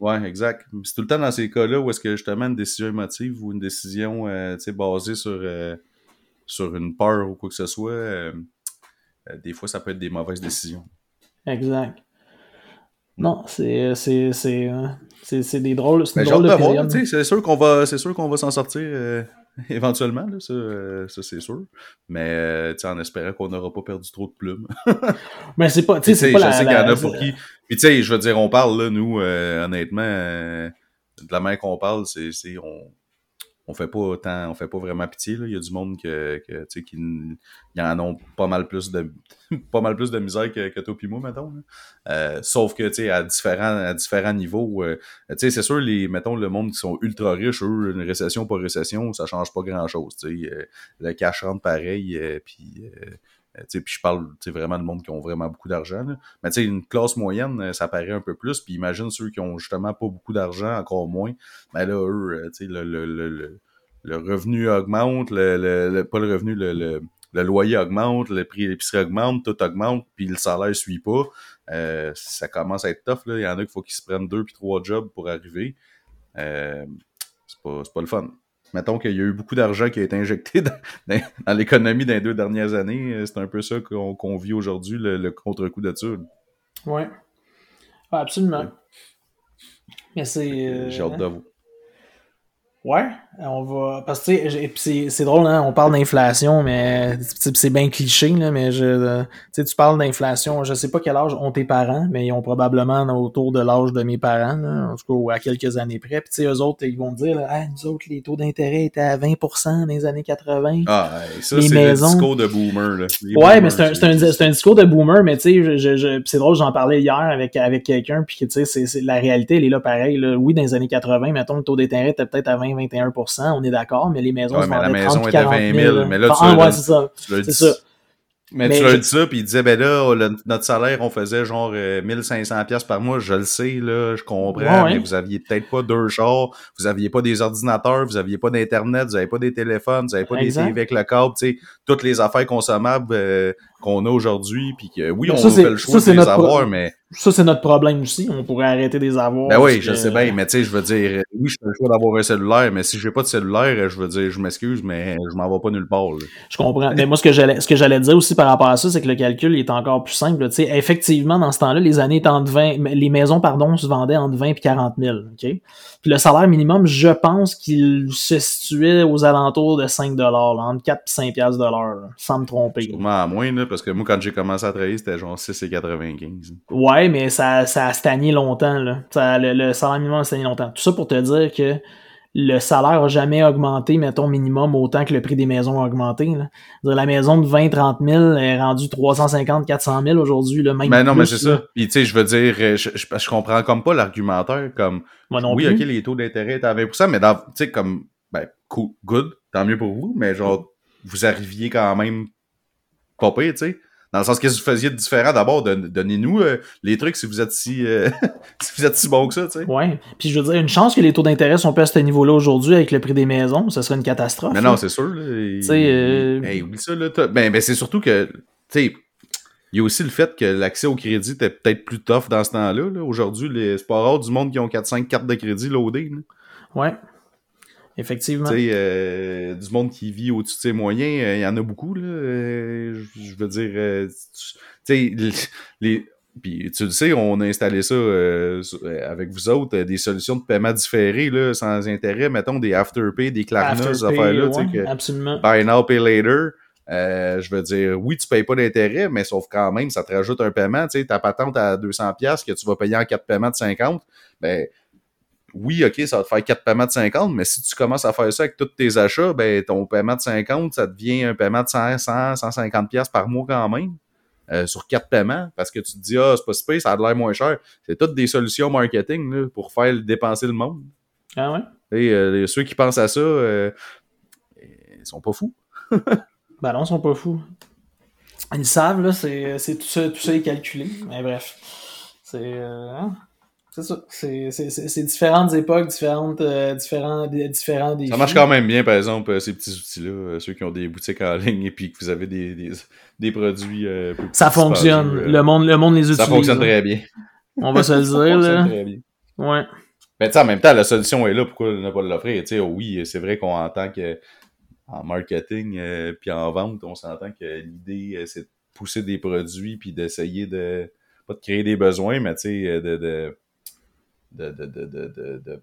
Ouais, exact. C'est tout le temps dans ces cas-là où est-ce que justement une décision émotive ou une décision euh, basée sur, euh, sur une peur ou quoi que ce soit, euh, des fois ça peut être des mauvaises décisions. Exact. Non, c'est c'est des drôles, c'est drôle de période. C'est sûr qu'on va c'est sûr qu'on va s'en sortir éventuellement, là, ça, euh, ça c'est sûr. Mais euh, en espérant qu'on n'aura pas perdu trop de plumes. Mais c'est pas, tu sais, c'est pas Je sais qu'il y en a pour qui. Puis tu sais, je veux dire, on parle là, nous, euh, honnêtement, de la main qu'on parle, c'est on, on fait pas autant, on fait pas vraiment pitié. Là. Il y a du monde que, que qui y en ont pas mal plus de pas mal plus de misère que, que toi moi, mettons. Euh, sauf que à différents, à différents niveaux, euh, c'est sûr, les, mettons, le monde qui sont ultra riches, eux, une récession pas récession, ça change pas grand chose. Euh, le cash rentre pareil, puis puis je parle vraiment de monde qui ont vraiment beaucoup d'argent. Mais tu une classe moyenne, ça paraît un peu plus. Puis imagine ceux qui ont justement pas beaucoup d'argent, encore moins. Mais là, eux, sais, le, le, le, le, revenu augmente, le, pas le revenu, le, loyer augmente, le prix de l'épicerie augmente, tout augmente, puis le salaire suit pas. Euh, ça commence à être tough. Il y en a qu'il faut qu'ils se prennent deux puis trois jobs pour arriver. Euh, c'est pas, pas le fun. Mettons qu'il y a eu beaucoup d'argent qui a été injecté dans, l'économie dans les deux dernières années. C'est un peu ça qu'on vit aujourd'hui, le, contre-coup de ça. Oui. absolument. Mais c'est. J'ai hâte de vous. Ouais, on va. Parce que c'est drôle, hein, on parle d'inflation, mais c'est bien cliché, là, mais je. tu parles d'inflation, je sais pas quel âge ont tes parents, mais ils ont probablement autour de l'âge de mes parents, là, en tout cas, ou à quelques années près. Puis eux autres, ils vont dire ah, nous autres, les taux d'intérêt étaient à 20% dans les années 80. Ah, ça, c'est le discours de boomer. Là. ouais, mais c'est un, un, un, discours de boomer, mais tu sais, je, je, c'est drôle, j'en parlais hier avec, avec quelqu'un, puis tu sais, c'est la réalité, elle est là pareil. Là. Oui, dans les années 80, mettons, le taux d'intérêt était peut-être à 20 21%, on est d'accord, mais les maisons ouais, mais la maison était à 20 000. Mais là, tu ah, ouais, c'est ça. C'est ça. Mais, tu leur dis ça, puis il disait, ben là, notre salaire, on faisait genre 1500 euh, pièces par mois, je le sais, là, je comprends, mais vous aviez peut-être pas deux chars, vous aviez pas des ordinateurs, vous aviez pas d'Internet, vous avez pas des téléphones, vous avez pas des TV avec le câble, tu sais, toutes les affaires consommables euh, qu'on a aujourd'hui, puis que oui, on ça, fait le choix de les avoir, mais... Ça, c'est notre problème aussi. On pourrait arrêter des avoirs. Ben oui, je sais bien, mais tu sais, je veux dire, oui, je fais le choix d'avoir un cellulaire, mais si j'ai pas de cellulaire, je veux dire, je m'excuse, mais je m'en vais pas nulle part. Je comprends. mais moi, ce que j'allais, ce que j'allais dire aussi par rapport à ça, c'est que le calcul est encore plus simple. Tu sais, effectivement, dans ce temps-là, les années étant de 20, les maisons, pardon, se vendaient entre 20 et 40 000. OK? Puis le salaire minimum, je pense qu'il se situait aux alentours de 5 là, entre 4 et 5 piastres de l'heure, sans me tromper. Sûrement à moins, là, parce que moi, quand j'ai commencé à travailler, c'était genre 6,95. Ouais, mais ça, ça a stagné longtemps. Là. Ça, le, salaire minimum a stagné longtemps. Tout ça pour te dire que le salaire a jamais augmenté, mettons, minimum, autant que le prix des maisons a augmenté. Là. La maison de 20-30 000 est rendue 350-400 000 aujourd'hui. Même ben non, mais c'est ça. Puis tu sais, je veux dire, je, je, je, comprends comme pas l'argumentaire. Comme, Moi non oui, ok, les taux d'intérêt étaient à 20%, mais tu sais, comme, ben, cool, good, tant mieux pour vous, mais genre, vous arriviez quand même pas pire, tu sais. Dans le sens que vous faisiez de différent, d'abord, donnez-nous euh, les trucs si vous êtes si euh, si vous êtes si bon que ça, tu sais. Ouais. Puis je veux dire, une chance que les taux d'intérêt sont pas à ce niveau-là aujourd'hui avec le prix des maisons, ce serait une catastrophe. Mais non, c'est sûr. Tu sais. Euh... Hey, oublie ça, là. Ben, ben c'est surtout que, tu sais, il y a aussi le fait que l'accès au crédit était peut-être plus tough dans ce temps-là. Là. Aujourd'hui, c'est pas rare du monde qui ont 4-5 cartes de crédit loadées. Là. Ouais. Effectivement. Tu sais, euh, du monde qui vit au-dessus de ses moyens, euh, il y en a beaucoup, là. Euh, je veux dire, tu sais, les, puis tu le sais, on a installé ça avec vous autres, des solutions de paiement différées, là, sans intérêt, mettons des afterpay, des Klarna, ces affaires-là. Ouais, absolument. Buy now, pay later. je veux dire, oui, tu payes pas d'intérêt, mais sauf quand même, ça te rajoute un paiement. Tu sais, ta patente à 200$ que tu vas payer en quatre paiements de 50$, ben, oui, OK, ça va te faire quatre paiements de 50, mais si tu commences à faire ça avec tous tes achats, ben ton paiement de 50, ça devient un paiement de 100, 100 150 pièces par mois quand même. Euh, sur quatre paiements parce que tu te dis ah c'est pas super ça a l'air moins cher. C'est toutes des solutions marketing là, pour faire dépenser le monde. Ah ouais? Et euh, ceux qui pensent à ça euh, ils sont pas fous. Ben non ils sont pas fous. Ils savent là c'est tout ça tout ça est calculé mais bref. C'est hein? C'est ça. C'est différentes époques, différentes, euh, différents, différents défis. Ça marche quand même bien, par exemple, euh, ces petits outils-là, euh, ceux qui ont des boutiques en ligne et puis que vous avez des, des, des produits. ça fonctionne. le, monde, le monde les utilise. Ça fonctionne très bien. On va se le dire. ça fonctionne très bien. Ouais. Mais tu en même temps, la solution est là, pourquoi ne pas l'offrir? Tu sais, oui, c'est vrai qu'on entend que en marketing puis en vente, on s'entend que l'idée, c'est de pousser des produits puis d'essayer de, pas de créer des besoins, mais tu sais, de, de de, de, de,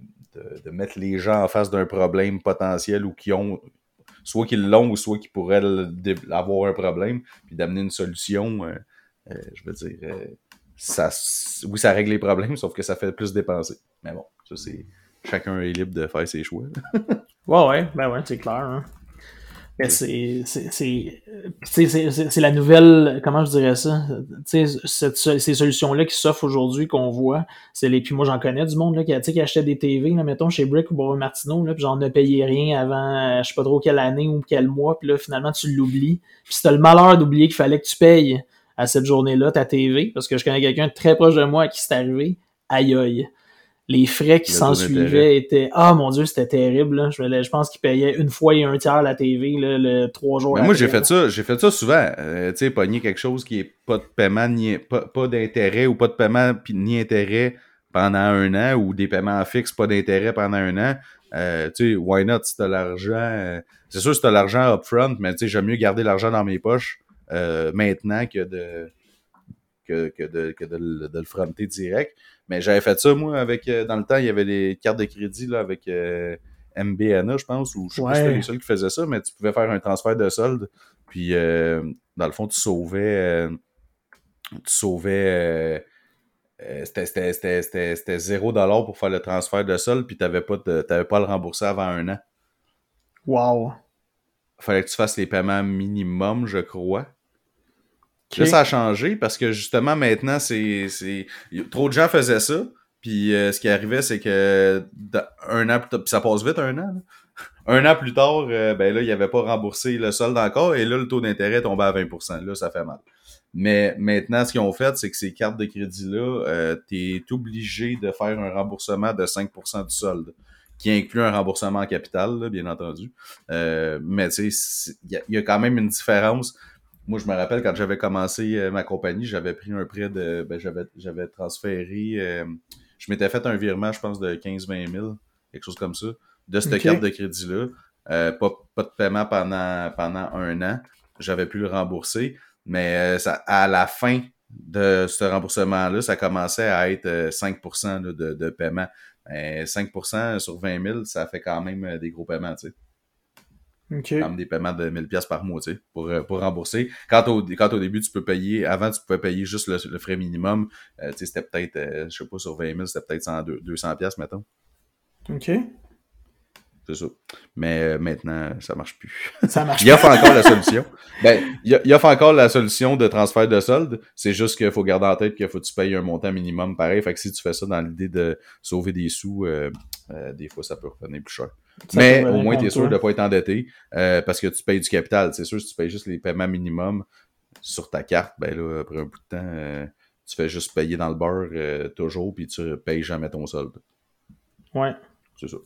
de, mettre les gens en face d'un problème potentiel ou qui ont soit qu'ils l'ont ou soit qu'ils pourraient avoir un problème, puis d'amener une solution, euh, euh, je veux dire, euh, ça, oui, ça règle les problèmes, sauf que ça fait plus dépenser. Mais bon, ça c'est. Chacun est libre de faire ses choix. ouais, ouais, ben ouais, c'est clair. Hein c'est la nouvelle comment je dirais ça? Cette, ces solutions là qui s'offrent aujourd'hui qu'on voit c'est les puis moi j'en connais du monde là qui, qui achetait des TV là, mettons chez Brick ou Boris Martineau là puis j'en ai payé rien avant je sais pas trop quelle année ou quel mois puis là finalement tu l'oublies. Puis si le malheur d'oublier qu'il fallait que tu payes à cette journée là ta TV parce que je connais quelqu'un très proche de moi à qui c'est arrivé. Aïe aïe les frais qui s'en suivaient étaient ah mon dieu c'était terrible là. je, pense qu'ils payaient une fois et un tiers la TV là, le trois jours Mais moi, j'ai fait ça, j'ai fait ça souvent. Euh, tu sais, pogner quelque chose qui est pas de paiement, ni pas, pas d'intérêt ou pas de paiement ni intérêt pendant un an ou des paiements fixes, pas d'intérêt pendant un an. Euh, tu sais, why not si t'as l'argent? euh, c'est sûr si t'as l'argent upfront, mais tu sais, j'aime mieux garder l'argent dans mes poches maintenant que de que, que de, que de, le- de le fronter direct. Mais j'avais fait ça, moi, avec euh, dans le temps, il y avait des cartes de crédit là, avec euh, MBNA, je pense, ou je sais pas si c'était Ouais. les seuls qui faisaient ça, mais tu pouvais faire un transfert de solde. Puis, euh, dans le fond, tu sauvais. euh, tu sauvais. euh, c'était- c'était c'était- c'était- c'était 0$ pour faire le transfert de solde, puis tu n'avais pas, de- t'avais pas à le rembourser avant un an. wow fallait que tu fasses les paiements minimum, je crois. Ok. Là, ça a changé parce que justement, maintenant, c'est. Trop de gens faisaient ça. Puis euh, ce qui arrivait, c'est que un an plus tard, puis ça passe vite un an. là. Un an plus tard, euh, ben là, il avait pas remboursé le solde encore, et là, le taux d'intérêt tombait à 20%. Là, ça fait mal. Mais maintenant, ce qu'ils ont fait, c'est que ces cartes de crédit-là, euh, tu es obligé de faire un remboursement de 5% du solde, qui inclut un remboursement en capital, là, bien entendu. Euh, mais tu sais, il y a quand même une différence. Moi, je me rappelle quand j'avais commencé euh, ma compagnie, j'avais pris un prêt de. Ben, j'avais, j'avais transféré. euh, je m'étais fait un virement, je pense, de 15-20 000, quelque chose comme ça, de cette carte de crédit-là. Euh, pas, pas de paiement pendant, pendant un an. J'avais pu le rembourser. Mais euh, ça, à la fin de ce remboursement-là, ça commençait à être euh, 5% là, de, de paiement. Ben, 5% sur 20 000, ça fait quand même euh, des gros paiements, tu sais comme des paiements de 1000 pièces par mois, tu sais, pour, euh, pour rembourser. Quand au, quand au début, tu peux payer, avant, tu pouvais payer juste le, le frais minimum, euh, tu sais, c'était peut-être, euh, je sais pas, sur 20 000, c'était peut-être 100, 200 pièces, mettons. ok C'est ça. Mais euh, maintenant, ça marche plus. ça marche Il offre encore la solution. Ben, il, il offre encore la solution de transfert de solde. C'est juste qu'il faut garder en tête qu'il faut que tu payes un montant minimum pareil. Fait que si tu fais ça dans l'idée de sauver des sous, euh, des fois, ça peut revenir plus cher. Ça Mais au moins, tu es sûr toi. de ne pas être endetté euh, parce que tu payes du capital. C'est sûr, si tu payes juste les paiements minimums sur ta carte, ben là, après un bout de temps, euh, tu fais juste payer dans le beurre toujours, puis tu payes jamais ton solde. ouais C'est ça.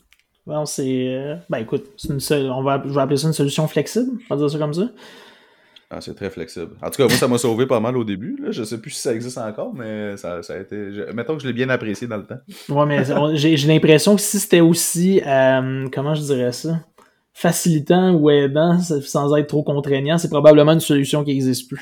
Bon, c'est. Ben écoute, c'est une seule- on va, je vais appeler ça une solution flexible. On va dire ça comme ça. Ah, c'est très flexible. En tout cas, moi, ça m'a sauvé pas mal au début. Là. Je sais plus si ça existe encore, mais ça, ça a été. je- Mettons que je l'ai bien apprécié dans le temps. Ouais, mais j'ai l'impression que si c'était aussi. euh, comment je dirais ça? Facilitant ou aidant sans être trop contraignant, c'est probablement une solution qui n'existe plus.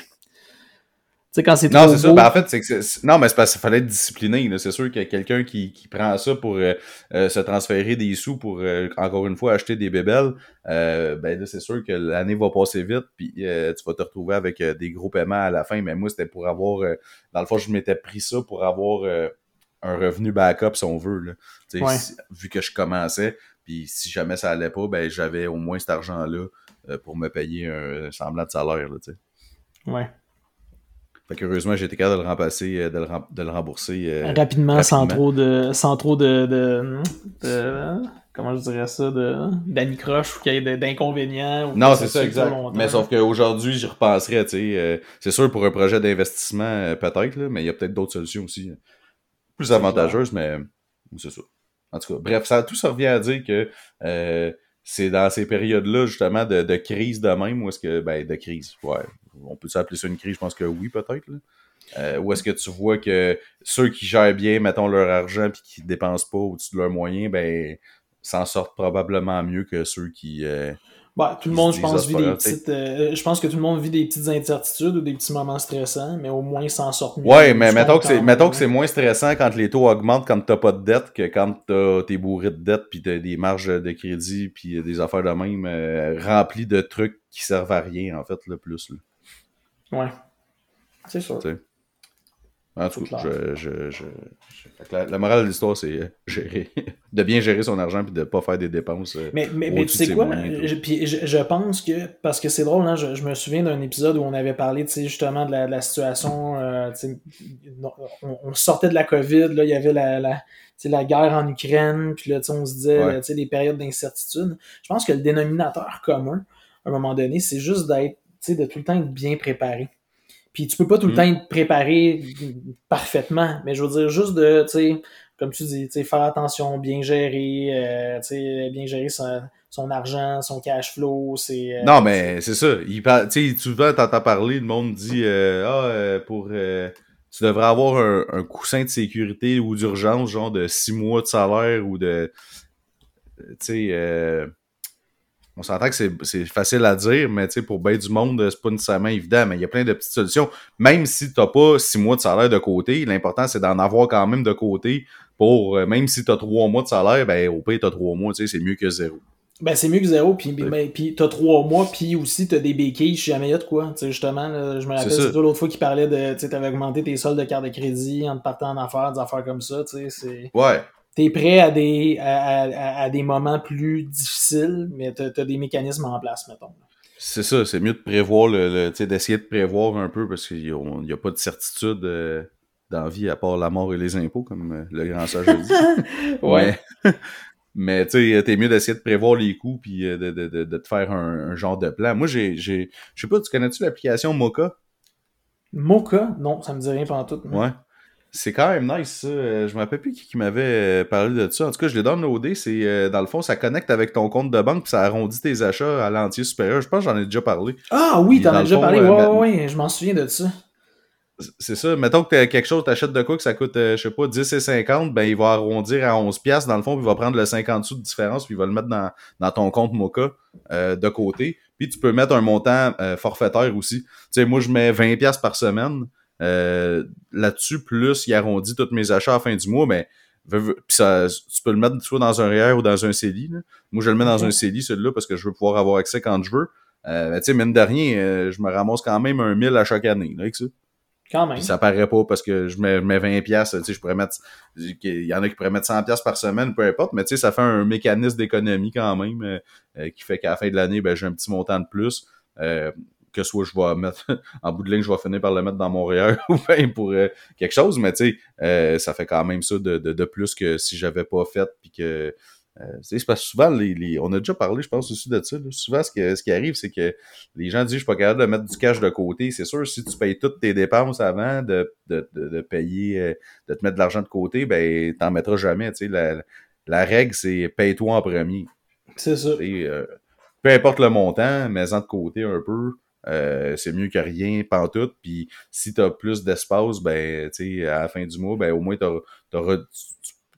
Tu sais, quand c'est Non, c'est ça. Ben, en fait, c'est que non, mais c'est parce qu'il fallait être discipliné. là. C'est sûr qu'il y a quelqu'un qui, qui prend ça pour euh, euh, se transférer des sous pour euh, encore une fois acheter des bébelles. Euh, ben là, c'est sûr que l'année va passer vite, puis euh, tu vas te retrouver avec des gros paiements à la fin. Mais moi, c'était pour avoir. euh, dans le fond, je m'étais pris ça pour avoir euh, un revenu backup, si on veut. Là. Ouais. si- vu que je commençais, puis si jamais ça allait pas, ben j'avais au moins cet argent-là euh, pour me payer un semblant de salaire. Là. Ouais. Fait qu'heureusement, j'ai été capable de le remplacer, euh, de le, rem- de le rembourser. euh, rapidement, sans trop de. sans trop de. de, de- comment je dirais ça de d'anicroche ou qu'il y ait d'inconvénients. ou Non, c'est ça, exact. Mais sauf qu'aujourd'hui, j'y repenserais, tu sais. euh, c'est sûr, pour un projet d'investissement, euh, peut-être, mais il y a peut-être d'autres solutions aussi. euh, Plus avantageuses, mais c'est ça. En tout cas, bref, ça, tout ça revient à dire que euh, c'est dans ces périodes-là, justement, de, de crise de même, ou est-ce que, ben, de crise, ouais. On peut s'appeler ça une crise, je pense que oui, peut-être. Euh, ou est-ce que tu vois que ceux qui gèrent bien, mettons, leur argent puis qui dépensent pas au-dessus de leurs moyens, ben, s'en sortent probablement mieux que ceux qui, euh, Bah, tout le monde, je pense, vit des petites. euh, je pense que tout le monde vit des petites incertitudes ou des petits moments stressants, mais au moins ils s'en sortent mieux. Ouais, mais mettons que c'est mettons que c'est moins stressant quand les taux augmentent quand t'as pas de dette que quand t'as t'es bourré de dette puis t'as des marges de crédit puis des affaires de même euh, remplies de trucs qui servent à rien en fait le plus. Là. Ouais. C'est sûr. En tout cas, je, je, je, la, la morale de l'histoire c'est euh, gérer de bien gérer son argent puis de pas faire des dépenses. euh, Mais, mais, mais tu sais quoi? puis je, je pense que, parce que c'est drôle, hein, je, je me souviens d'un épisode où on avait parlé, justement, de la, de la situation, euh, on, on sortait de la COVID, là, il y avait la, la, la guerre en Ukraine, puis là, on se disait, Ouais. les périodes d'incertitude. Je pense que le dénominateur commun, à un moment donné, c'est juste d'être, sais, de tout le temps être bien préparé. Puis tu peux pas tout le Mm. temps être préparé parfaitement, mais je veux dire juste de, tu sais, comme tu dis, faire attention, bien gérer, euh, bien gérer son, argent, son cash flow. c'est... non, mais c'est ça. Il parle, souvent, t'entends parler, le monde dit Ah, pour tu devrais avoir un, un, coussin de sécurité ou d'urgence, genre de six mois de salaire ou de. Tu sais, euh, on s'entend que c'est facile à dire, mais pour bien du monde, c'est pas nécessairement évident, mais il y a plein de petites solutions. Même si tu n'as pas six mois de salaire de côté, l'important c'est d'en avoir quand même de côté pour, euh, même si tu as trois mois de salaire, ben au pire, tu as trois mois, c'est mieux que zéro. Ben, c'est mieux que zéro, puis, ben, t'as trois mois, puis aussi t'as des béquilles si jamais il y a de quoi. sais justement, je me rappelle, c'est toi l'autre fois qui parlait de, tu t'avais augmenté tes soldes de carte de crédit en te partant en affaires, des affaires comme ça, tu sais, c'est... Ouais. T'es prêt à des, à, à, des moments plus difficiles, mais t'as as des mécanismes en place, mettons. C'est ça, c'est mieux de prévoir, le, sais d'essayer de prévoir un peu, parce qu'il n'y a, pas de certitude euh, dans la vie à part la mort et les impôts, comme euh, le grand sage dit. ouais. Mais tu sais, t'es mieux d'essayer de prévoir les coûts puis euh, de, de, de, te faire un, genre de plan. Moi, j'ai. Je sais pas, tu connais-tu l'application Mocha? Mocha? Non, ça me dit rien pendant tout. Ouais. C'est quand même nice, ça. Euh, je me rappelle plus qui, m'avait euh, parlé de ça. En tout cas, je l'ai downloadé. C'est, dans le fond, ça connecte avec ton compte de banque puis ça arrondit tes achats à l'entier supérieur. Je pense que j'en ai déjà parlé. Ah oui, t'en as déjà parlé. Ouais, ouais, ouais, je m'en souviens de ça. C'est ça. Mettons que quelque chose, t'achètes de quoi que ça coûte, euh, je sais pas, 10 et 50, ben il va arrondir à 11 pièces dans le fond, puis il va prendre le 50 sous de différence, puis il va le mettre dans, dans ton compte euh, de côté. Puis tu peux mettre un montant euh, forfaitaire aussi. Tu sais, moi je mets 20 pièces par semaine. Là-dessus, plus il arrondit tous mes achats à la fin du mois, mais ben, ça, tu peux le mettre soit dans un REER ou dans un CELI. Moi, je le mets dans un CELI, celui-là, parce que je veux pouvoir avoir accès quand je veux. Euh, tu sais, mine de rien, je me ramasse quand même un 1000 à chaque année là, avec ça. Quand même. ça paraît pas parce que je mets, mets 20 pièces, tu sais, je pourrais mettre il y en a qui pourraient mettre 100 pièces par semaine, peu importe, mais tu sais ça fait un mécanisme d'économie quand même euh, euh, qui fait qu'à la fin de l'année ben j'ai un petit montant de plus euh, que soit je vais mettre en bout de ligne, je vais finir par le mettre dans mon REER ou bien pour quelque chose, mais tu sais ça fait quand même ça de, de, de plus que si j'avais pas fait puis que euh, c'est parce que souvent, les, on a déjà parlé, je pense, aussi de ça. Souvent, ce, que, ce qui arrive, c'est que les gens disent Je suis pas capable de mettre du cash de côté. C'est sûr, si tu payes toutes tes dépenses avant de, de, de, payer, euh, de te mettre de l'argent de côté, ben, t'en mettras jamais. La, la règle, c'est paye-toi en premier. C'est ça. Euh, peu importe le montant, mets-en de côté un peu. C'est mieux que rien, tout. Puis si tu as plus d'espace, ben, à la fin du mois, ben, au moins, tu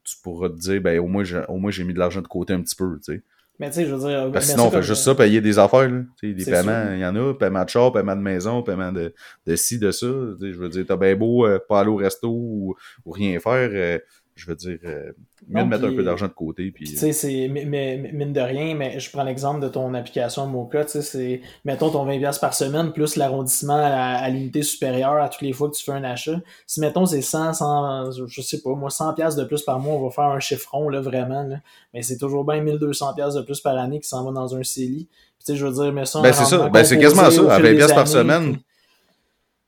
tu pourras te dire, ben, au moins, j'ai mis de l'argent de côté un petit peu, tu sais. Mais tu sais, je veux dire. Parce que sinon, on fait juste ça, payer des affaires, là. Tu des paiements, il y en a, paiement de char, paiement de maison, paiement de, de ci, de ça. Tu je veux dire, t'as bien beau euh, pas aller au resto ou, rien faire. Euh, je veux dire, euh, mieux de mettre un peu d'argent de côté. Puis, tu sais, c'est mine de rien, mais je prends l'exemple de ton application Mocha, tu sais, c'est, mettons ton 20$ par semaine plus l'arrondissement à, l'unité supérieure à toutes les fois que tu fais un achat. Si, mettons, c'est 100, 100, je sais pas, moi, 100$ de plus par mois, on va faire un chiffron, là, vraiment, là. Mais c'est toujours bien 1200$ de plus par année qui s'en va dans un CELI. Tu sais, je veux dire, mais ça, ben, c'est ça. Ben, c'est quasiment ça. À 20$ par semaine.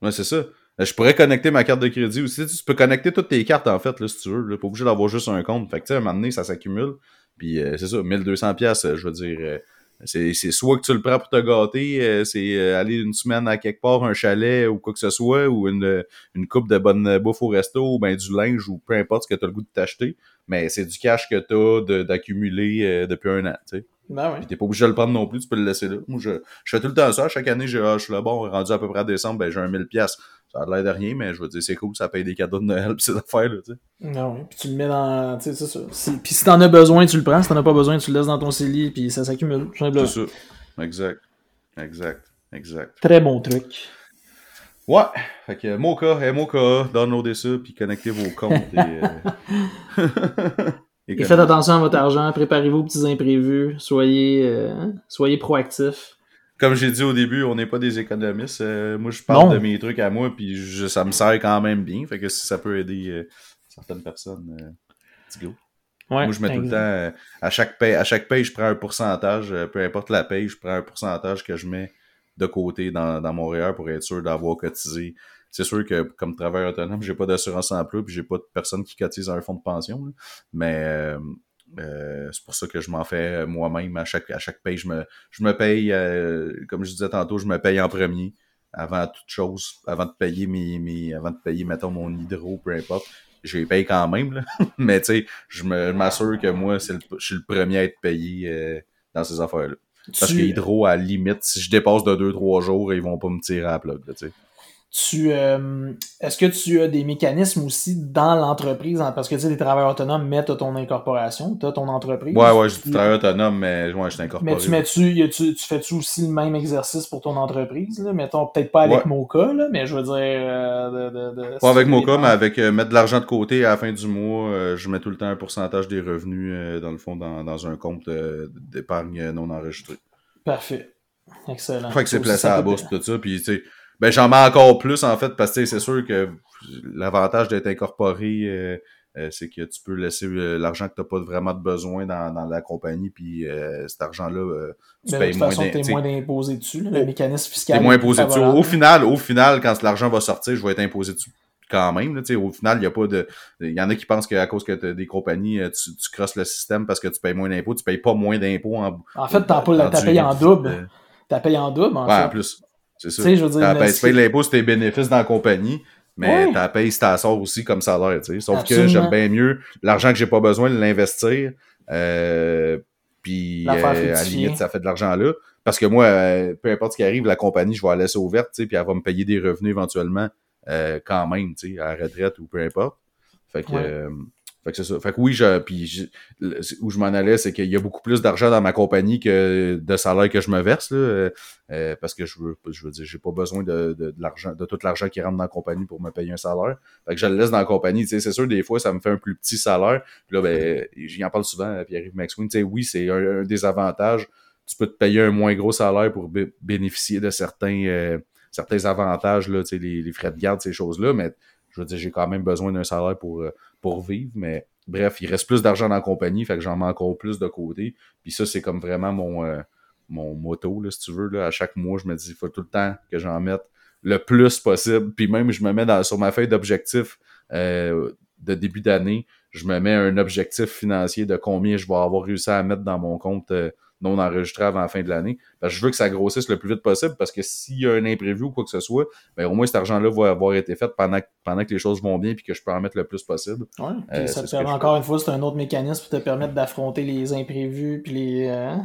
Ouais, c'est ça. Euh, je pourrais connecter ma carte de crédit aussi. Tu peux connecter toutes tes cartes, en fait, là, si tu veux. Pas obligé d'avoir juste un compte. Fait que, tu sais, à un moment donné, ça s'accumule. Puis, euh, c'est ça, 1200 pièces je veux dire... Euh, c'est, soit que tu le prends pour te gâter, c'est aller une semaine à quelque part, un chalet ou quoi que ce soit, ou une, une coupe de bonne bouffe au resto, ou ben du linge, ou peu importe ce que tu as le goût de t'acheter. Mais c'est du cash que tu as d'accumuler depuis un an, tu sais. Ben ouais. t'es pas obligé de le prendre non plus, tu peux le laisser là. Moi, je, je fais tout le temps ça. Chaque année, ah, je suis là, bon, rendu à peu près à décembre, ben j'ai un 1000 pièces ça a l'air de rien, mais je veux dire, c'est cool, ça paye des cadeaux de Noël pis ces affaires-là, tu sais. Non, ah puis tu le mets dans. Tu sais, c'est ça. Si, puis si t'en as besoin, tu le prends. Si t'en as pas besoin, tu le laisses dans ton CELI, puis ça s'accumule. C'est ça. Exact. Exact. Exact. Très bon truc. Ouais. Fait que Mocha, hey, Mocha, downloadez ça, puis connectez vos comptes. et, euh... et, faites attention à votre argent, préparez-vous aux petits imprévus, soyez, euh, soyez proactifs comme j'ai dit au début, on n'est pas des économistes. Euh, moi, je parle de mes trucs à moi, puis ça me sert quand même bien. Fait que si ça peut aider euh, certaines personnes, euh, let's go. moi, je mets tout le temps, à chaque paye, à chaque paye, je prends un pourcentage, peu importe la paye, je prends un pourcentage que je mets de côté dans, dans mon REER pour être sûr d'avoir cotisé. C'est sûr que comme travailleur autonome, j'ai pas d'assurance emploi puis j'ai pas de personne qui cotise à un fonds de pension. Mais euh, c'est pour ça que je m'en fais moi-même à chaque à chaque paye. Je me, je me paye, euh, comme je disais tantôt, je me paye en premier avant toute chose, avant de payer mes, mes avant de payer, mettons, mon hydro, peu importe. je les paye quand même, là. mais tu sais, je m'assure que moi, c'est je suis le premier à être payé euh, dans ces affaires-là. Parce que Hydro, à la limite, si je dépasse de 2-3 jours, ils vont pas me tirer à la plug, tu sais tu euh, est-ce que tu as des mécanismes aussi dans l'entreprise parce que tu sais les travailleurs autonomes mettent ton incorporation tu as ton entreprise. Ouais ouais je suis travailleur autonome mais ouais je suis incorporé. mais tu mets tu, tu, tu fais-tu aussi le même exercice pour ton entreprise là? Mettons peut-être pas avec Mocha là mais je veux dire euh, de, de, pas avec Mocha mais avec euh, mettre de l'argent de côté à la fin du mois je mets tout le temps un pourcentage des revenus dans le fond dans, dans un compte d'épargne non enregistré. Parfait. Excellent. Fait que c'est placé à la bourse tout ça puis tu sais ben, j'en mets encore plus, en fait, parce que c'est sûr que l'avantage d'être incorporé, euh, euh, c'est que tu peux laisser euh, l'argent que tu n'as pas vraiment de besoin dans, dans la compagnie, puis cet argent-là, tu ben, payes moins d'impôts. Tu moins imposé dessus, le mécanisme fiscal. Tu moins imposé dessus. Au final, au final, quand l'argent va sortir, je vais être imposé dessus quand même. Là, au final, il n'y a pas de. Il y en a qui pensent qu'à cause que tu as des compagnies, tu, tu crosses le système parce que tu payes moins d'impôts. Tu payes pas moins d'impôts en. En fait, tu as payé en double. Tu as payé en double, en ouais, fait. en plus. C'est ça. Tu payes l'impôt sur tes bénéfices dans la compagnie, mais tu payé si t'as sort aussi comme salaire, tu sais. Sauf que j'aime bien mieux l'argent que j'ai pas besoin de l'investir. Euh, puis euh, à la limite, ça fait de l'argent là. Parce que moi, euh, peu importe ce qui arrive, la compagnie, je vais la laisser ouverte, tu sais, puis elle va me payer des revenus éventuellement quand même, tu sais, à la retraite ou peu importe. Fait que fait que c'est ça. Fait que oui, je, puis où je m'en allais, c'est qu'il y a beaucoup plus d'argent dans ma compagnie que de salaire que je me verse, là, euh, euh, parce que je veux, je veux dire, j'ai pas besoin de, de, l'argent, de tout l'argent qui rentre dans la compagnie pour me payer un salaire. Fait que je le laisse dans la compagnie. Tu sais, c'est sûr, des fois, ça me fait un plus petit salaire. Puis là, ben, j'y en parle souvent à Pierre-Yves Maxwin. Tu sais, oui, c'est un, des avantages. Tu peux te payer un moins gros salaire pour bénéficier de certains, euh, certains avantages, là, tu sais, les, les frais de garde, ces choses-là, mais je veux dire, j'ai quand même besoin d'un salaire pour, pour vivre, mais bref, il reste plus d'argent dans la compagnie, fait que j'en mets encore plus de côté. Puis ça, c'est comme vraiment mon, euh, mon moto, là, si tu veux. À chaque mois, je me dis, il faut tout le temps que j'en mette le plus possible. Puis même, je me mets sur ma feuille d'objectif euh, de début d'année, je me mets un objectif financier de combien je vais avoir réussi à mettre dans mon compte euh, non enregistré avant la fin de l'année. Parce que je veux que ça grossisse le plus vite possible parce que s'il y a un imprévu ou quoi que ce soit, ben au moins cet argent-là va avoir été fait pendant, pendant que les choses vont bien puis que je peux en mettre le plus possible. Ouais, euh, ça te permet encore une fois, c'est un autre mécanisme pour te permettre d'affronter les imprévus puis les, euh,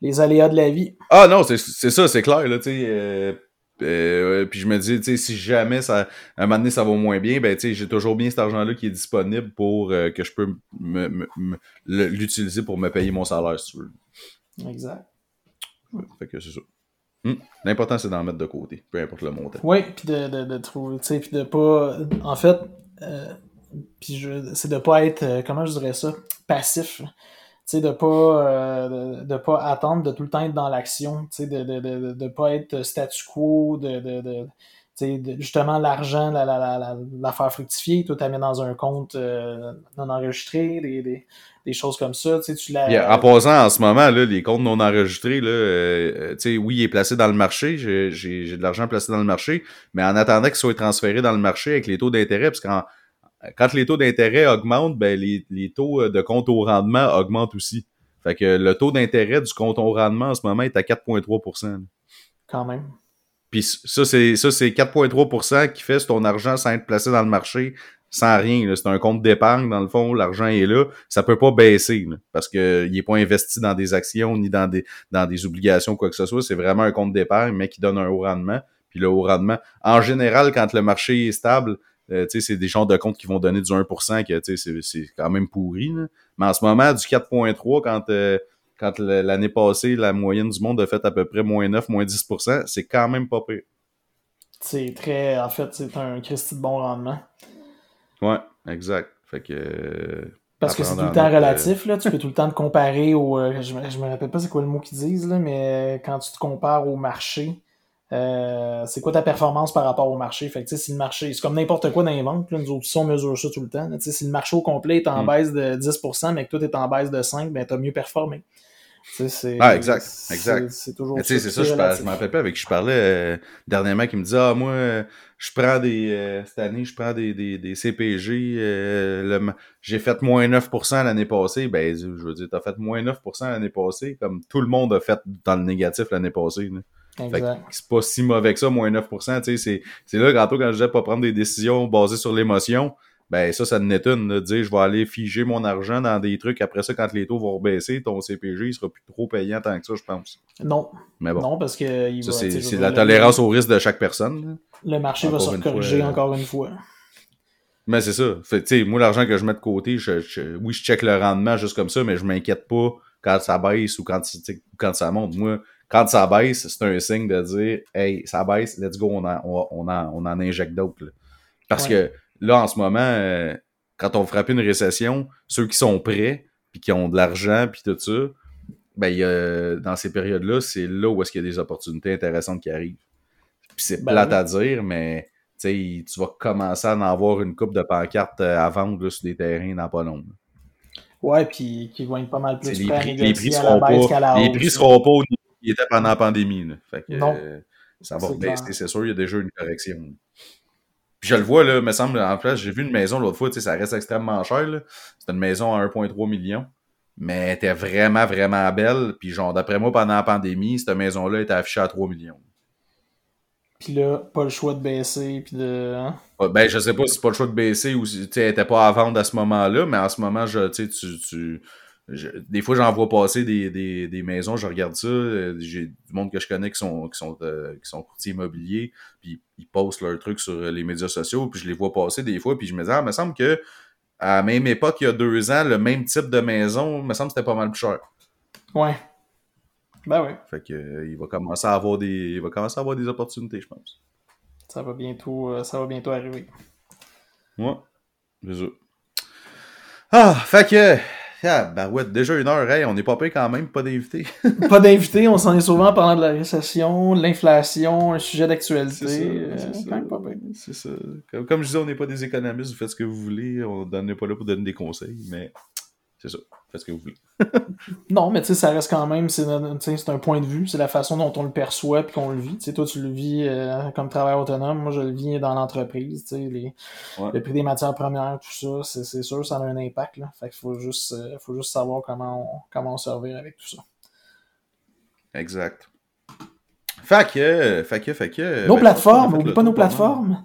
les aléas de la vie. Ah non, c'est ça, c'est clair, là. Euh, euh, puis je me dis, tu si jamais ça, à un moment donné, ça va moins bien, ben, tu sais, j'ai toujours bien cet argent-là qui est disponible pour que je peux l'utiliser pour me payer mon salaire, si tu veux. Exact. fait que c'est ça. Hmm. L'important, c'est d'en mettre de côté, peu importe le montant. Oui, puis de, de, de, trouver, tu sais, puis de pas. En fait, euh, puis je, c'est de pas être, euh, comment je dirais ça, passif. Tu sais, de pas, euh, de, pas attendre de tout le temps être dans l'action, tu sais, de, de, de, de pas être statu quo, de, de, justement l'argent, la, la, la, la, faire fructifier, tout mis dans un compte euh, non enregistré, des, des, des, choses comme ça. Tu la... en passant, en ce moment, là, les comptes non enregistrés, là, euh, oui, il est placé dans le marché, j'ai de l'argent placé dans le marché, mais en attendant qu'il soit transféré dans le marché avec les taux d'intérêt, parce quand, quand les taux d'intérêt augmentent, ben, les, les taux de compte au rendement augmentent aussi. Fait que le taux d'intérêt du compte au rendement en ce moment est à 4,3 Quand même. Puis ça, c'est ça, c'est 4,3% qui fait ton argent sans être placé dans le marché, sans rien. C'est un compte d'épargne, dans le fond, l'argent est là. Ça peut pas baisser parce qu'il n'est pas investi dans des actions ni dans des, dans des obligations, quoi que ce soit. C'est vraiment un compte d'épargne, mais qui donne un haut rendement. Puis le haut rendement, en général, quand le marché est stable, euh, c'est des genres de comptes qui vont donner du 1% que c'est quand même pourri. Mais en ce moment, du 4,3, quand euh, quand l'année passée, la moyenne du monde a fait à peu près moins 9, moins 10% c'est quand même pas pire. C'est très. En fait, c'est un Christy de bon rendement. Ouais, exact. Fait que. Parce que c'est tout le temps relatif, là. Tu peux tout le temps te comparer au. Euh, je, me, me rappelle pas c'est quoi le mot qu'ils disent, là, mais quand tu te compares au marché, euh, c'est quoi ta performance par rapport au marché? Fait que, si le marché, c'est comme n'importe quoi dans les ventes, nous autres, on mesure ça tout le temps. Si le marché au complet est en mm. baisse de 10%, mais que toi, est en baisse de 5%, ben, t'as mieux performé. ah, exact, exact. C'est toujours. C'est ça, je, je m'en rappelle pas avec qui je parlais euh, dernièrement qui me disait Ah, moi, je prends des. Euh, cette année, je prends des, des, des CPG. J'ai fait moins 9% l'année passée. Ben, je veux dire, t'as fait moins 9% l'année passée, comme tout le monde a fait dans le négatif l'année passée. C'est pas si mauvais que ça, moins 9%. C'est là, tantôt, quand je disais pas prendre des décisions basées sur l'émotion, ben ça, ça n'est une de dire je vais aller figer mon argent dans des trucs. Après ça, quand les taux vont baisser, ton CPG, il sera plus trop payant tant que ça, je pense. Non. Mais bon. Non, parce que il Ça, c'est la tolérance au risque de chaque personne. Le, marché va se corriger fois, euh, encore une fois. Mais c'est ça. Fait moi, l'argent que je mets de côté, je, je- oui, je check le rendement juste comme ça, mais je m'inquiète pas quand ça baisse ou quand, quand ça monte. Moi, quand ça baisse, c'est un signe de dire, hey, ça baisse, let's go, on en, on, en, on en injecte d'autres. Parce que là, en ce moment, euh, quand on frappe une récession, ceux qui sont prêts, puis qui ont de l'argent, puis tout ça, ben, il y a- dans ces périodes-là, c'est là où est-ce qu'il y a des opportunités intéressantes qui arrivent. Puis c'est Ben plate oui. à dire, mais tu vas commencer à en avoir une coupe de pancartes euh, à vendre là, sur des terrains dans pas long. Ouais, puis qui vont être pas mal plus Les prêts à négocier la baisse qu'à la pas, les hausse, prix seront pas au niveau qu'ils étaient pendant la pandémie. là. Fait que, Non. euh, ça va C'est baisser, clair. c'est sûr, il y a déjà une correction. Puis je le vois, là, me semble, en place, j'ai vu une maison l'autre fois, ça reste extrêmement cher. C'était une maison à 1,3 million. Mais elle était vraiment, vraiment belle. Puis genre, d'après moi, pendant la pandémie, cette maison-là était affichée à 3 millions. Puis là, pas le choix de baisser, puis de... hein? Ben, je sais pas si c'est pas le choix de baisser ou si tu sais, elle était pas à vendre à ce moment-là, mais en ce moment, je, tu sais, tu, tu, je- des fois, j'en vois passer des, des, des maisons, je regarde ça, euh, j'ai du monde que je connais qui sont, qui sont, euh, qui sont courtiers immobiliers, puis ils postent leurs trucs sur euh, les médias sociaux, puis je les vois passer des fois, puis je me dis, ah, il me semble que à la même époque, il y a deux ans, le même type de maison, il me semble que c'était pas mal plus cher. Ouais. Ben oui, Fait que, euh, il va commencer à avoir des, il va commencer à avoir des opportunités, je pense. ça va bientôt, euh, ça va bientôt arriver. Ouais. Ça. Ah, fait que. Ah, bah ouais, déjà une heure, hey, on est pas payé quand même, pas d'invité. pas d'invités, on s'en est souvent en parlant de la récession, de l'inflation, un sujet d'actualité. C'est ça, euh, ça. Comme, comme je disais, on n'est pas des économistes, vous faites ce que vous voulez, on n'est pas là pour donner des conseils, mais c'est ça, faites ce que vous voulez. Non, mais tu sais, ça reste quand même, c'est un point de vue, c'est la façon dont on le perçoit puis qu'on le vit. Tu sais, toi, tu le vis euh, comme travailleur autonome, moi, je le vis dans l'entreprise. Les, Ouais. le prix des matières premières, tout ça, c'est, sûr, ça a un impact. Là. Fait qu'il faut juste, euh, faut juste savoir comment on, comment on servir avec tout ça. Exact. Fait que, fait que, fait que. nos ben, plateformes, on a fait oublie le pas nos plateformes.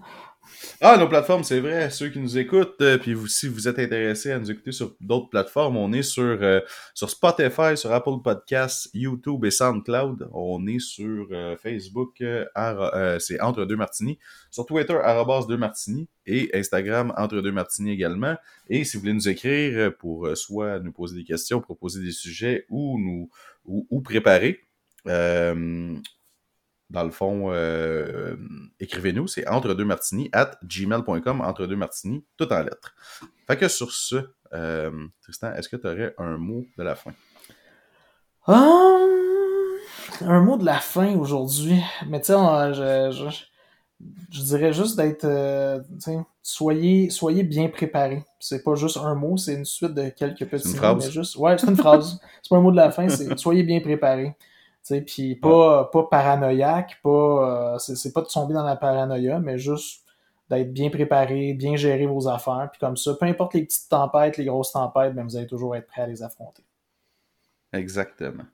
Ah, nos plateformes, c'est vrai. Ceux qui nous écoutent, euh, puis si vous êtes intéressés à nous écouter sur d'autres plateformes, on est sur, euh, Spotify, sur Apple Podcasts, YouTube et SoundCloud. On est sur euh, Facebook, c'est Entre deux Martini. Sur Twitter, arrobas deux Martini. Et Instagram, Entre deux Martini également. Et si vous voulez nous écrire pour soit nous poser des questions, proposer des sujets ou nous ou, ou préparer, euh, dans le fond, euh, écrivez-nous, c'est entre deux martini at gmail.com, entre deux martini, tout en lettres. Fait que sur ce, euh, Tristan, est-ce que tu aurais un mot de la fin? Hum, un mot de la fin aujourd'hui. Mais tu sais, je, je, je dirais juste d'être. euh, soyez, soyez bien préparés. C'est pas juste un mot, c'est une suite de quelques petits une mots. juste, ouais, c'est une phrase. c'est pas un mot de la fin, c'est soyez bien préparés. Puis pas, pas paranoïaque, pas. euh, c'est c'est pas de tomber dans la paranoïa, mais juste d'être bien préparé, bien gérer vos affaires. Puis comme ça, peu importe les petites tempêtes, les grosses tempêtes, ben vous allez toujours être prêt à les affronter. Exactement.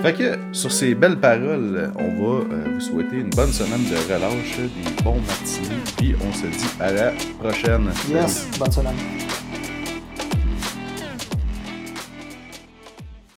Fait que sur ces belles paroles, on va euh, vous souhaiter une bonne semaine de relâche, des bons matinées, puis on se dit à la prochaine. Yes, bonne semaine.